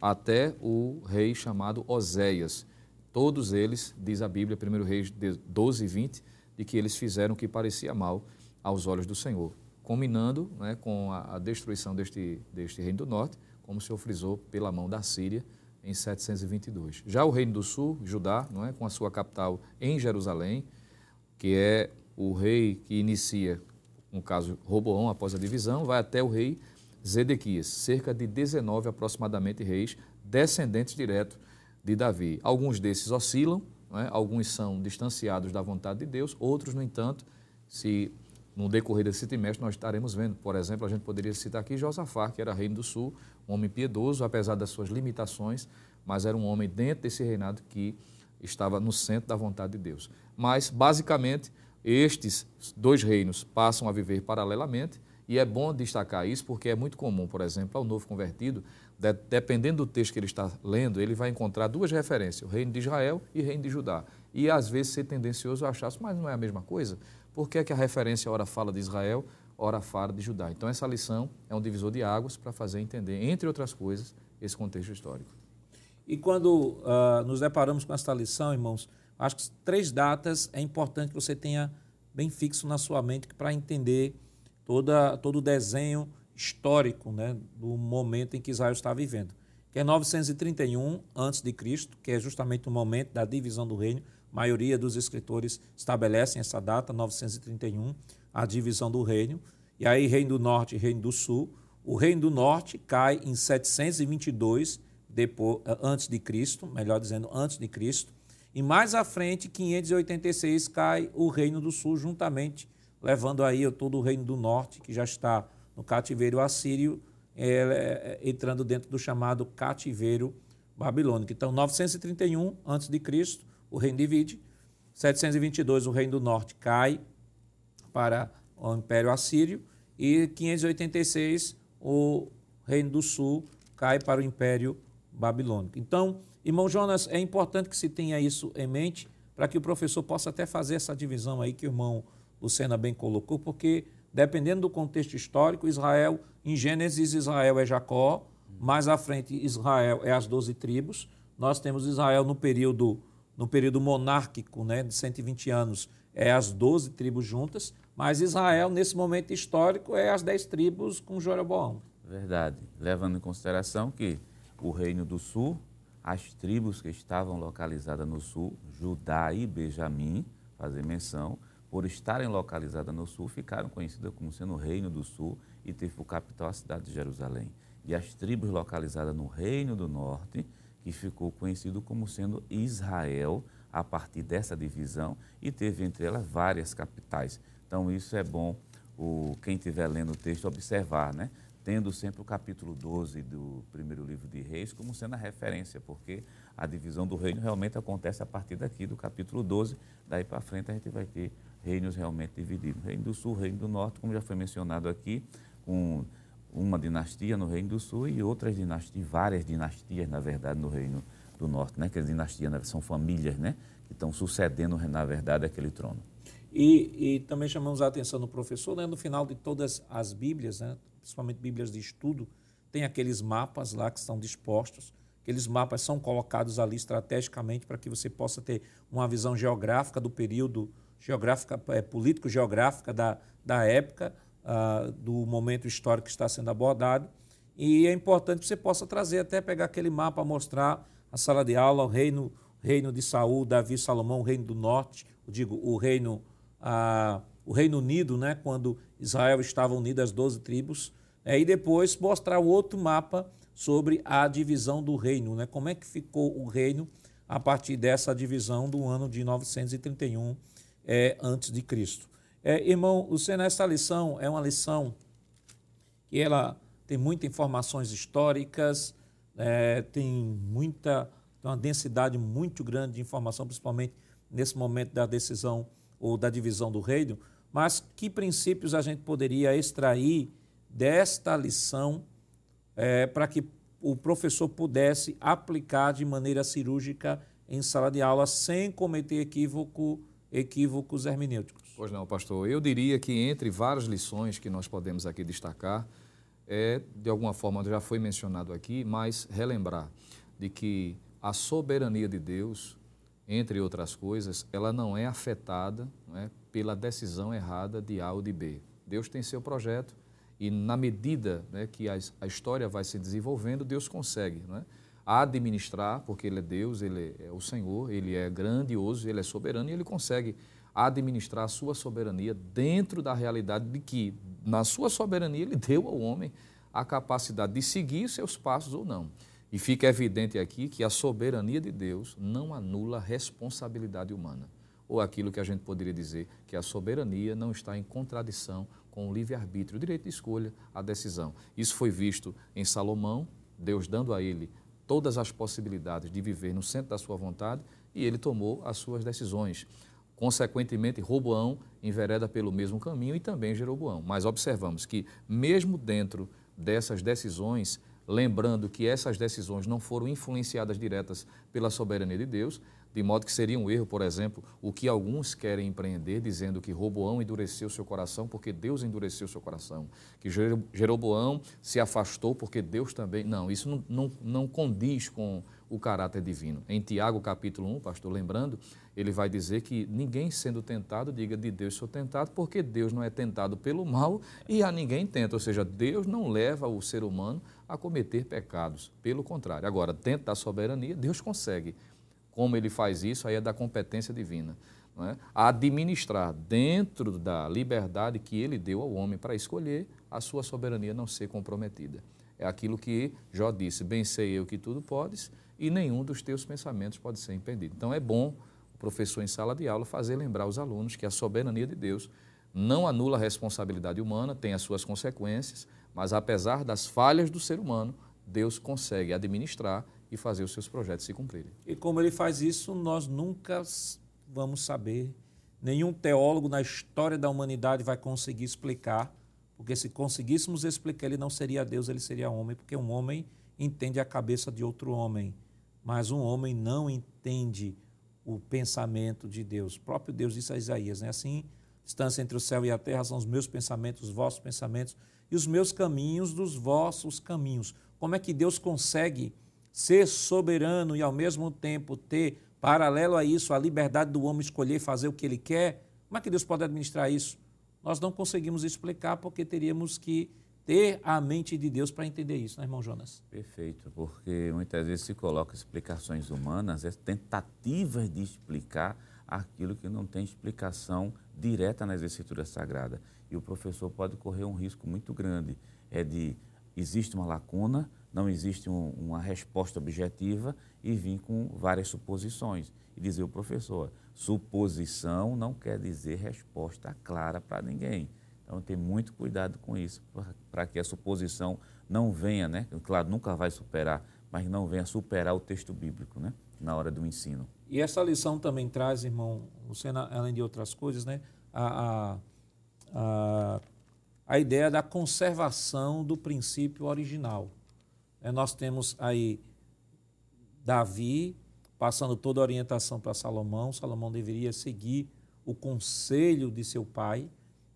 Speaker 3: até o rei chamado Oséias. Todos eles, diz a Bíblia, 1 Reis 12 e 20, de que eles fizeram o que parecia mal aos olhos do Senhor, combinando né, com a, a, destruição deste, deste reino do norte, como o Senhor frisou, pela mão da Síria em 722. Já o reino do sul, Judá, não é, com a sua capital em Jerusalém, que é o rei que inicia, no caso Roboão, após a divisão, vai até o rei Zedequias, cerca de 19 aproximadamente reis, descendentes direto de Davi. Alguns desses oscilam, é? alguns são distanciados da vontade de Deus, outros, no entanto, se no decorrer desse trimestre nós estaremos vendo. Por exemplo, a gente poderia citar aqui Josafá, que era reino do sul, um homem piedoso, apesar das suas limitações, mas era um homem dentro desse reinado que estava no centro da vontade de Deus. Mas, basicamente, estes dois reinos passam a viver paralelamente e é bom destacar isso porque é muito comum, por exemplo, ao novo convertido, de, dependendo do texto que ele está lendo, ele vai encontrar duas referências, o reino de Israel e o reino de Judá. E às vezes ser tendencioso achar, mas não é a mesma coisa? Por que, é que a referência ora fala de Israel, ora fala de Judá? Então essa lição é um divisor de águas para fazer entender, entre outras coisas, esse contexto histórico.
Speaker 1: E quando uh, nos deparamos com esta lição, irmãos, acho que três datas é importante que você tenha bem fixo na sua mente para entender toda, todo o desenho histórico né, do momento em que Israel está vivendo. Que é 931 a.C., que é justamente o momento da divisão do reino. A maioria dos escritores estabelecem essa data, 931, a divisão do reino. E aí, Reino do Norte e Reino do Sul. O Reino do Norte cai em 722 depois, antes de Cristo, melhor dizendo, antes de Cristo. E mais à frente, 586, cai o Reino do Sul juntamente levando aí todo o reino do norte, que já está no cativeiro assírio, é, é, entrando dentro do chamado cativeiro babilônico. Então, 931 a.C., o reino divide, 722 o reino do norte cai para o Império Assírio e 586 o reino do sul cai para o Império Babilônico. Então, irmão Jonas, é importante que se tenha isso em mente para que o professor possa até fazer essa divisão aí que o irmão Lucena bem colocou, porque dependendo do contexto histórico, Israel, em Gênesis, Israel é Jacó, mais à frente, Israel é as doze tribos. Nós temos Israel no período, no período monárquico, né, de 120 anos, é as doze tribos juntas, mas Israel, nesse momento histórico, é as dez tribos com Jeroboão.
Speaker 4: Verdade. Levando em consideração que o Reino do Sul, as tribos que estavam localizadas no sul, Judá e Benjamim, fazer menção, por estarem localizadas no sul, ficaram conhecidas como sendo o Reino do Sul e teve por capital a cidade de Jerusalém. E as tribos localizadas no Reino do Norte, que ficou conhecido como sendo Israel, a partir dessa divisão, e teve entre elas várias capitais. Então, isso é bom o, quem estiver lendo o texto observar, né? tendo sempre o capítulo 12 do primeiro livro de Reis como sendo a referência, porque a divisão do reino realmente acontece a partir daqui, do capítulo 12. Daí para frente a gente vai ter reinos realmente divididos. Reino do Sul, Reino do Norte, como já foi mencionado aqui, com uma dinastia no Reino do Sul e outras dinastias, várias dinastias, na verdade, no Reino do Norte, né? Que as dinastias são famílias, né? Que estão sucedendo, na verdade, aquele trono.
Speaker 1: E, e, também chamamos a atenção do professor, né, no final de todas as Bíblias, né, principalmente Bíblias de estudo, tem aqueles mapas lá que estão dispostos. Aqueles mapas são colocados ali estrategicamente para que você possa ter uma visão geográfica do período geográfica, é, político-geográfica da, da época, uh, do momento histórico que está sendo abordado. E é importante que você possa trazer, até pegar aquele mapa, mostrar a sala de aula, o reino, reino de Saul, Davi, Salomão, o reino do norte, digo, o reino, uh, o reino unido, né, quando Israel estava unido às 12 tribos, é, e depois mostrar outro mapa sobre a divisão do reino, né, como é que ficou o reino a partir dessa divisão do ano de 931 é, antes de Cristo. É, irmão, Luciano, essa lição é uma lição que ela tem muitas informações históricas, é, tem muita, tem uma densidade muito grande de informação, principalmente nesse momento da decisão ou da divisão do reino, mas que princípios a gente poderia extrair desta lição é, para que o professor pudesse aplicar de maneira cirúrgica em sala de aula sem cometer equívoco, equívocos hermenêuticos.
Speaker 3: Pois não, pastor. Eu diria que entre várias lições que nós podemos aqui destacar, é, de alguma forma já foi mencionado aqui, mas relembrar de que a soberania de Deus, entre outras coisas, ela não é afetada não é, pela decisão errada de A ou de B. Deus tem seu projeto, e na medida né, que a, a, história vai se desenvolvendo, Deus consegue né, administrar, porque Ele é Deus, Ele é o Senhor, Ele é grandioso, Ele é soberano e Ele consegue administrar a sua soberania dentro da realidade de que, na sua soberania, Ele <laughs> deu ao homem a capacidade de seguir seus passos ou não. E fica evidente aqui que a soberania de Deus não anula a responsabilidade humana. Ou aquilo que a gente poderia dizer que a soberania não está em contradição com o livre-arbítrio, o direito de escolha, a decisão. Isso foi visto em Salomão, Deus dando a ele todas as possibilidades de viver no centro da sua vontade e ele tomou as suas decisões. Consequentemente, Roboão envereda pelo mesmo caminho e também Jeroboão. Mas observamos que, mesmo dentro dessas decisões, lembrando que essas decisões não foram influenciadas diretas pela soberania de Deus, de modo que seria um erro, por exemplo, o que alguns querem empreender, dizendo que Roboão endureceu seu coração porque Deus endureceu seu coração, que Jeroboão se afastou porque Deus também. Não, isso não, não, não condiz com o caráter divino. Em Tiago, capítulo 1, pastor, lembrando, ele vai dizer que ninguém sendo tentado diga de Deus sou tentado, porque Deus não é tentado pelo mal e a ninguém tenta. Ou seja, Deus não leva o ser humano a cometer pecados. Pelo contrário. Agora, dentro da soberania, Deus consegue como ele faz isso, aí é da competência divina. É? Administrar dentro da liberdade que ele deu ao homem para escolher, a sua soberania não ser comprometida. É aquilo que Jó disse: Bem sei eu que tudo podes, e nenhum dos teus pensamentos pode ser impedido. Então é bom o professor em sala de aula fazer lembrar os alunos que a soberania de Deus não anula a responsabilidade humana, tem as suas consequências, mas apesar das falhas do ser humano, Deus consegue administrar e fazer os seus projetos se cumprirem.
Speaker 1: E como ele faz isso, nós nunca vamos saber. Nenhum teólogo na história da humanidade vai conseguir explicar, porque se conseguíssemos explicar, ele não seria Deus, ele seria homem, porque um homem entende a cabeça de outro homem, mas um homem não entende o pensamento de Deus. O próprio Deus disse a Isaías, né? assim, distância entre o céu e a terra são os meus pensamentos, os vossos pensamentos, e os meus caminhos dos vossos caminhos. Como é que Deus consegue ser soberano e ao mesmo tempo ter, paralelo a isso, a liberdade do homem escolher fazer o que ele quer, como é que Deus pode administrar isso? Nós não conseguimos explicar porque teríamos que ter a mente de Deus para entender isso, né, irmão Jonas?
Speaker 4: Perfeito, porque muitas vezes se coloca explicações humanas, é tentativas de explicar aquilo que não tem explicação direta nas escrituras sagradas. E o professor pode correr um risco muito grande, é de existe uma lacuna, não existe um, uma resposta objetiva e vir com várias suposições. E dizer o professor, suposição não quer dizer resposta clara para ninguém. Então tem muito cuidado com isso, para que a suposição não venha, né? Claro, nunca vai superar, mas não venha superar o texto bíblico, né? Na hora do ensino.
Speaker 1: E essa lição também traz, irmão Luciano, além de outras coisas, né? A, a, a, a ideia da conservação do princípio original. É, nós temos aí Davi passando toda a orientação para Salomão. Salomão deveria seguir o conselho de seu pai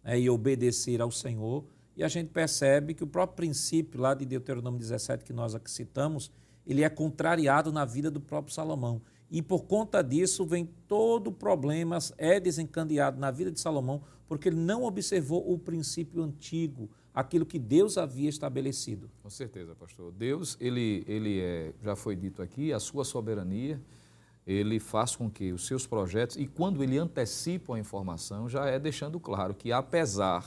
Speaker 1: né, e obedecer ao Senhor. E a gente percebe que o próprio princípio lá de Deuteronômio 17, que nós aqui citamos, ele é contrariado na vida do próprio Salomão. E por conta disso vem todo problema, é desencadeado na vida de Salomão, porque ele não observou o princípio antigo, aquilo que Deus havia estabelecido.
Speaker 3: Com certeza, pastor. Deus, ele, ele é, já foi dito aqui, a sua soberania, ele faz com que os seus projetos, e quando ele antecipa a informação, já é deixando claro que, apesar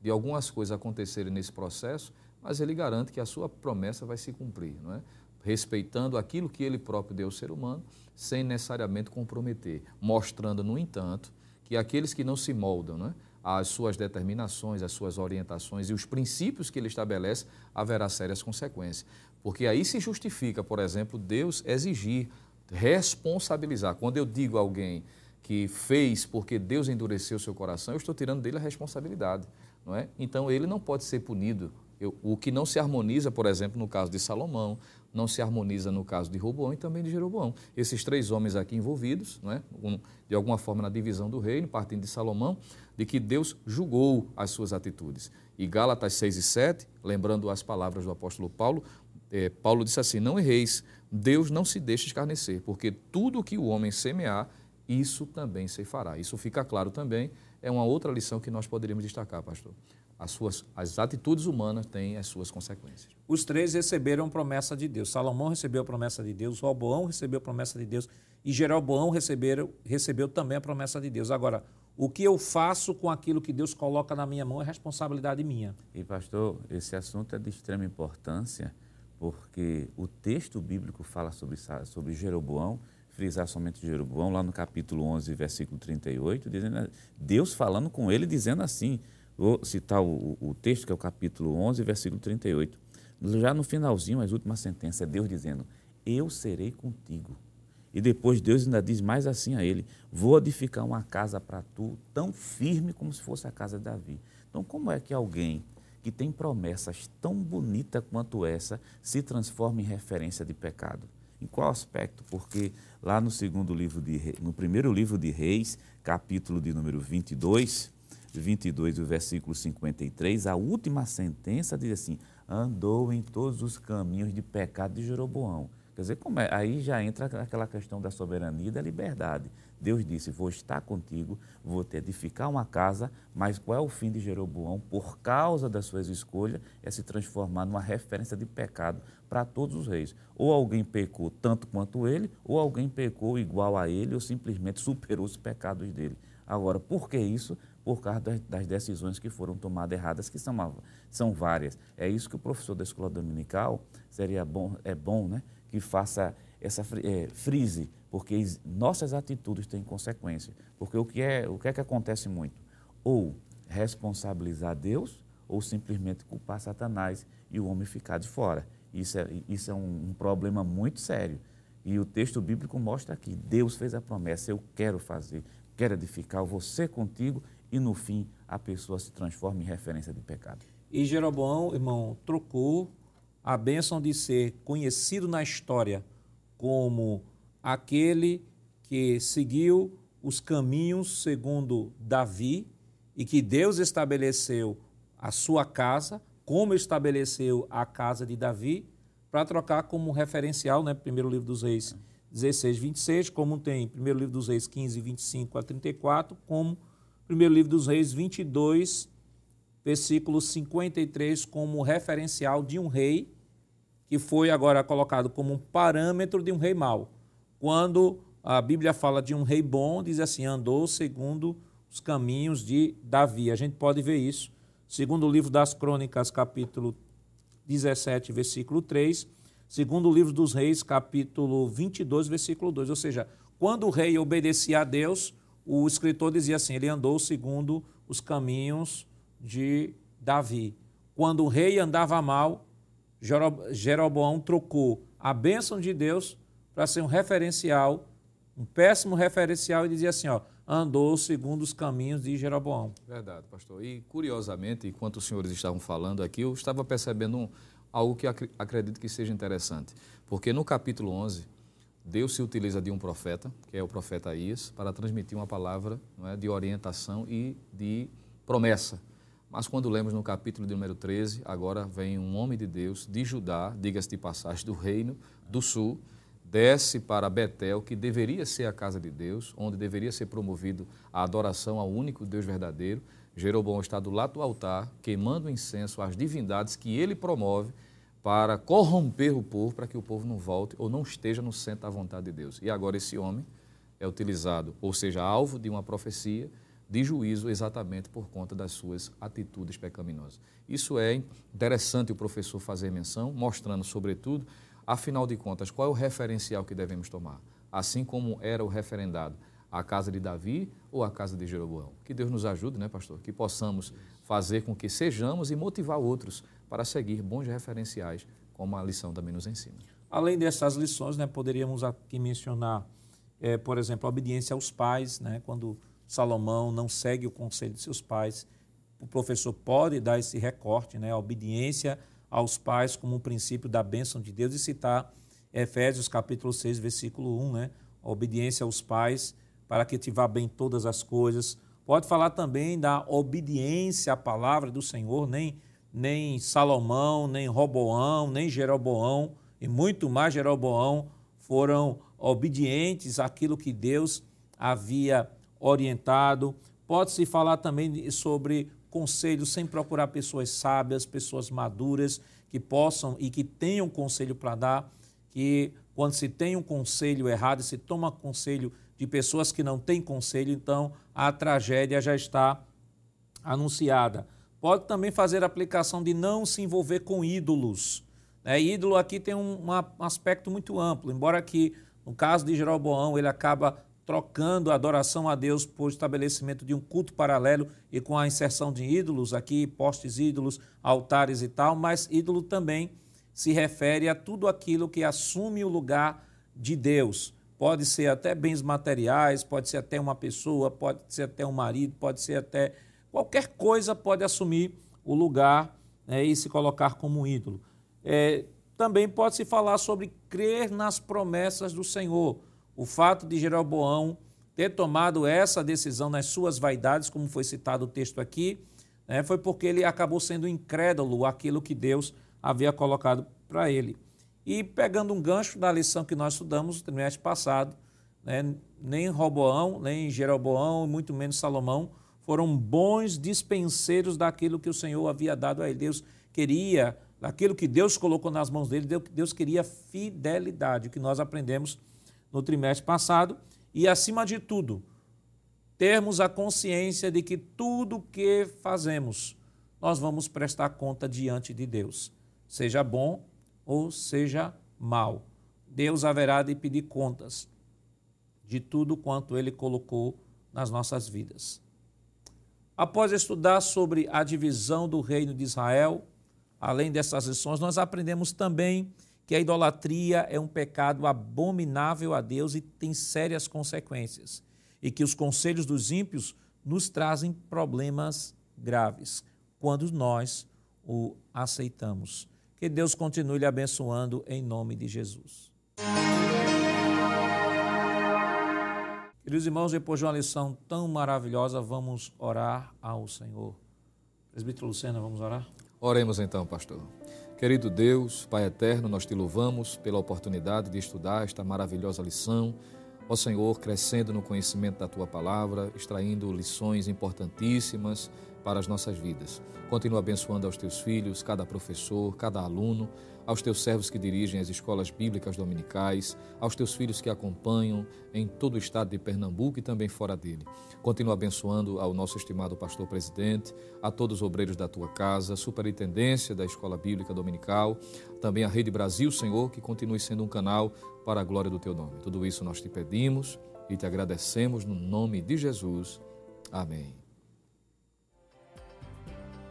Speaker 3: de algumas coisas acontecerem nesse processo, mas ele garante que a sua promessa vai se cumprir, não é? respeitando aquilo que ele próprio deu ao ser humano, sem necessariamente comprometer, mostrando, no entanto, que aqueles que não se moldam não é? às suas determinações, às suas orientações e os princípios que ele estabelece, haverá sérias consequências. Porque aí se justifica, por exemplo, Deus exigir responsabilizar. Quando eu digo a alguém que fez porque Deus endureceu seu coração, eu estou tirando dele a responsabilidade, não é? Então ele não pode ser punido. Eu, o que não se harmoniza, por exemplo, no caso de Salomão, não se harmoniza no caso de Roboão e também de Jeroboão. Esses três homens aqui envolvidos, não é? Um, de alguma forma na divisão do reino, partindo de Salomão, de que Deus julgou as suas atitudes. E Gálatas 6 e 7, lembrando as palavras do apóstolo Paulo, é, Paulo disse assim: Não erreis, Deus não se deixa escarnecer, porque tudo o que o homem semear, isso também se fará. Isso fica claro também, é uma outra lição que nós poderíamos destacar, pastor. As, suas, as atitudes humanas têm as suas consequências.
Speaker 1: Os três receberam promessa de Deus. Salomão recebeu a promessa de Deus, Roboão recebeu a promessa de Deus e Jeroboão recebeu, recebeu também a promessa de Deus. Agora, o que eu faço com aquilo que Deus coloca na minha mão é responsabilidade minha.
Speaker 4: E, pastor, esse assunto é de extrema importância porque o texto bíblico fala sobre, sobre Jeroboão, frisar somente Jeroboão, lá no capítulo 11, versículo 38, dizendo, Deus falando com ele, dizendo assim, vou citar o, o texto, que é o capítulo 11, versículo 38. Já no finalzinho, as últimas sentenças, é Deus dizendo, eu serei contigo. E depois Deus ainda diz mais assim a ele: Vou edificar uma casa para tu, tão firme como se fosse a casa de Davi. Então, como é que alguém que tem promessas tão bonitas quanto essa se transforma em referência de pecado. Em qual aspecto? Porque lá no segundo livro de no primeiro livro de Reis, capítulo de número 22, 22 do versículo 53, a última sentença diz assim: andou em todos os caminhos de pecado de Jeroboão. Quer dizer, é? aí já entra aquela questão da soberania e da liberdade. Deus disse: Vou estar contigo, vou te edificar uma casa, mas qual é o fim de Jeroboão? Por causa das suas escolhas, é se transformar numa referência de pecado para todos os reis. Ou alguém pecou tanto quanto ele, ou alguém pecou igual a ele, ou simplesmente superou os pecados dele. Agora, por que isso? Por causa das decisões que foram tomadas erradas, que são, são várias. É isso que o professor da escola dominical seria bom, é bom, né? Que faça essa é, frise porque nossas atitudes têm consequência. Porque o que é, o que é que acontece muito? Ou responsabilizar Deus, ou simplesmente culpar Satanás e o homem ficar de fora. Isso é, isso é um, um problema muito sério. E o texto bíblico mostra aqui: Deus fez a promessa, eu quero fazer, quero edificar, ser contigo, e no fim a pessoa se transforma em referência de pecado.
Speaker 1: E Jeroboão, irmão, trocou a bênção de ser conhecido na história como aquele que seguiu os caminhos segundo Davi e que Deus estabeleceu a sua casa, como estabeleceu a casa de Davi, para trocar como referencial, né, primeiro livro dos reis 16, 26, como tem primeiro livro dos reis 15, 25 a 34, como primeiro livro dos reis 22, versículo 53, como referencial de um rei que foi agora colocado como um parâmetro de um rei mau. Quando a Bíblia fala de um rei bom, diz assim: andou segundo os caminhos de Davi. A gente pode ver isso. Segundo o livro das Crônicas, capítulo 17, versículo 3. Segundo o livro dos Reis, capítulo 22, versículo 2. Ou seja, quando o rei obedecia a Deus, o escritor dizia assim: ele andou segundo os caminhos de Davi. Quando o rei andava mal, Jeroboão trocou a bênção de Deus para ser um referencial, um péssimo referencial, e dizia assim: ó, andou segundo os caminhos de Jeroboão.
Speaker 3: Verdade, pastor. E curiosamente, enquanto os senhores estavam falando aqui, eu estava percebendo um, algo que ac acredito que seja interessante. Porque no capítulo 11, Deus se utiliza de um profeta, que é o profeta Ias, para transmitir uma palavra é, de orientação e de promessa. Mas quando lemos no capítulo de número 13, agora vem um homem de Deus, de Judá, diga-se de passagem, do reino do sul, desce para Betel, que deveria ser a casa de Deus, onde deveria ser promovido a adoração ao único Deus verdadeiro. Jeroboão está do lado do altar, queimando incenso às divindades que ele promove para corromper o povo, para que o povo não volte ou não esteja no centro da vontade de Deus. E agora esse homem é utilizado, ou seja, alvo de uma profecia de juízo exatamente por conta das suas atitudes pecaminosas. Isso é interessante o professor fazer menção, mostrando, sobretudo, afinal de contas, qual é o referencial que devemos tomar, assim como era o referendado a casa de Davi ou a casa de Jeroboão. Que Deus nos ajude, né, pastor? Que possamos fazer com que sejamos e motivar outros para seguir bons referenciais, como a lição também nos ensina.
Speaker 1: Além dessas lições, né, poderíamos aqui mencionar, é, por exemplo, a obediência aos pais, né, quando Salomão não segue o conselho de seus pais, o professor pode dar esse recorte, né, a obediência aos pais como um princípio da bênção de Deus e citar Efésios capítulo 6, versículo 1, né, a obediência aos pais para que te vá bem todas as coisas. Pode falar também da obediência à palavra do Senhor, nem, nem Salomão, nem Roboão, nem Jeroboão, e muito mais Jeroboão foram obedientes àquilo que Deus havia orientado. Pode-se falar também sobre conselhos sem procurar pessoas sábias, pessoas maduras, que possam e que tenham conselho para dar, que quando se tem um conselho errado, se toma conselho de pessoas que não têm conselho, então a tragédia já está anunciada. Pode também fazer aplicação de não se envolver com ídolos. É, ídolo aqui tem um, um aspecto muito amplo, embora que no caso de Jeroboão ele acaba trocando a adoração a Deus por estabelecimento de um culto paralelo e com a inserção de ídolos aqui, postes ídolos, altares e tal, mas ídolo também se refere a tudo aquilo que assume o lugar de Deus. Pode ser até bens materiais, pode ser até uma pessoa, pode ser até um marido, pode ser até qualquer coisa pode assumir o lugar né, e se colocar como um ídolo. É, também pode se falar sobre crer nas promessas do Senhor. O fato de Jeroboão ter tomado essa decisão nas suas vaidades, como foi citado o texto aqui, né, foi porque ele acabou sendo incrédulo àquilo que Deus havia colocado para ele. E pegando um gancho da lição que nós estudamos no trimestre passado, né, nem Roboão, nem Jeroboão, muito menos Salomão, foram bons dispenseiros daquilo que o Senhor havia dado a ele. Deus queria, daquilo que Deus colocou nas mãos dele, Deus queria fidelidade, que nós aprendemos no trimestre passado. E, acima de tudo, termos a consciência de que tudo que fazemos, nós vamos prestar conta diante de Deus, seja bom ou seja mal. Deus haverá de pedir contas de tudo quanto ele colocou nas nossas vidas. Após estudar sobre a divisão do reino de Israel, além dessas lições, nós aprendemos também que a idolatria é um pecado abominável a Deus e tem sérias consequências, e que os conselhos dos ímpios nos trazem problemas graves quando nós o aceitamos. Que Deus continue lhe abençoando em nome de Jesus. Queridos irmãos, depois de uma lição tão maravilhosa, vamos orar ao Senhor. Presbítero Lucena, vamos orar?
Speaker 3: Oremos então, pastor. Querido Deus, Pai eterno, nós te louvamos pela oportunidade de estudar esta maravilhosa lição. Ó Senhor, crescendo no conhecimento da tua palavra, extraindo lições importantíssimas para as nossas vidas. Continua abençoando aos teus filhos, cada professor, cada aluno, aos teus servos que dirigem as escolas bíblicas dominicais, aos teus filhos que acompanham em todo o estado de Pernambuco e também fora dele. Continua abençoando ao nosso estimado pastor presidente, a todos os obreiros da tua casa, superintendência da escola bíblica dominical, também a Rede Brasil, Senhor, que continue sendo um canal para a glória do teu nome. Tudo isso nós te pedimos e te agradecemos no nome de Jesus. Amém.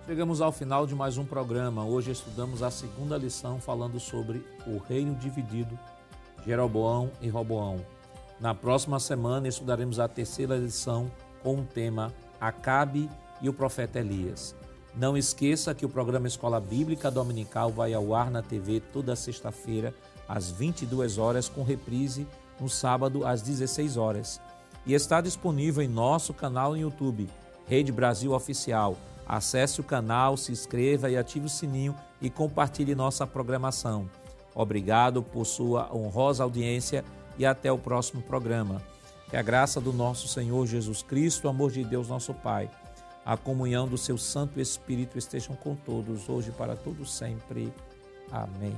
Speaker 1: Chegamos ao final de mais um programa. Hoje estudamos a segunda lição falando sobre o reino dividido, Jeroboão e Roboão. Na próxima semana estudaremos a terceira lição com o tema Acabe e o profeta Elias. Não esqueça que o programa Escola Bíblica Dominical vai ao ar na TV toda sexta-feira às 22 horas com reprise no sábado às 16 horas. E está disponível em nosso canal no YouTube, Rede Brasil Oficial Acesse o canal, se inscreva e ative o sininho e compartilhe nossa programação. Obrigado por sua honrosa audiência e até o próximo programa. Que a graça do nosso Senhor Jesus Cristo, o amor de Deus, nosso Pai, a comunhão do seu Santo Espírito estejam com todos, hoje para todos sempre. Amém.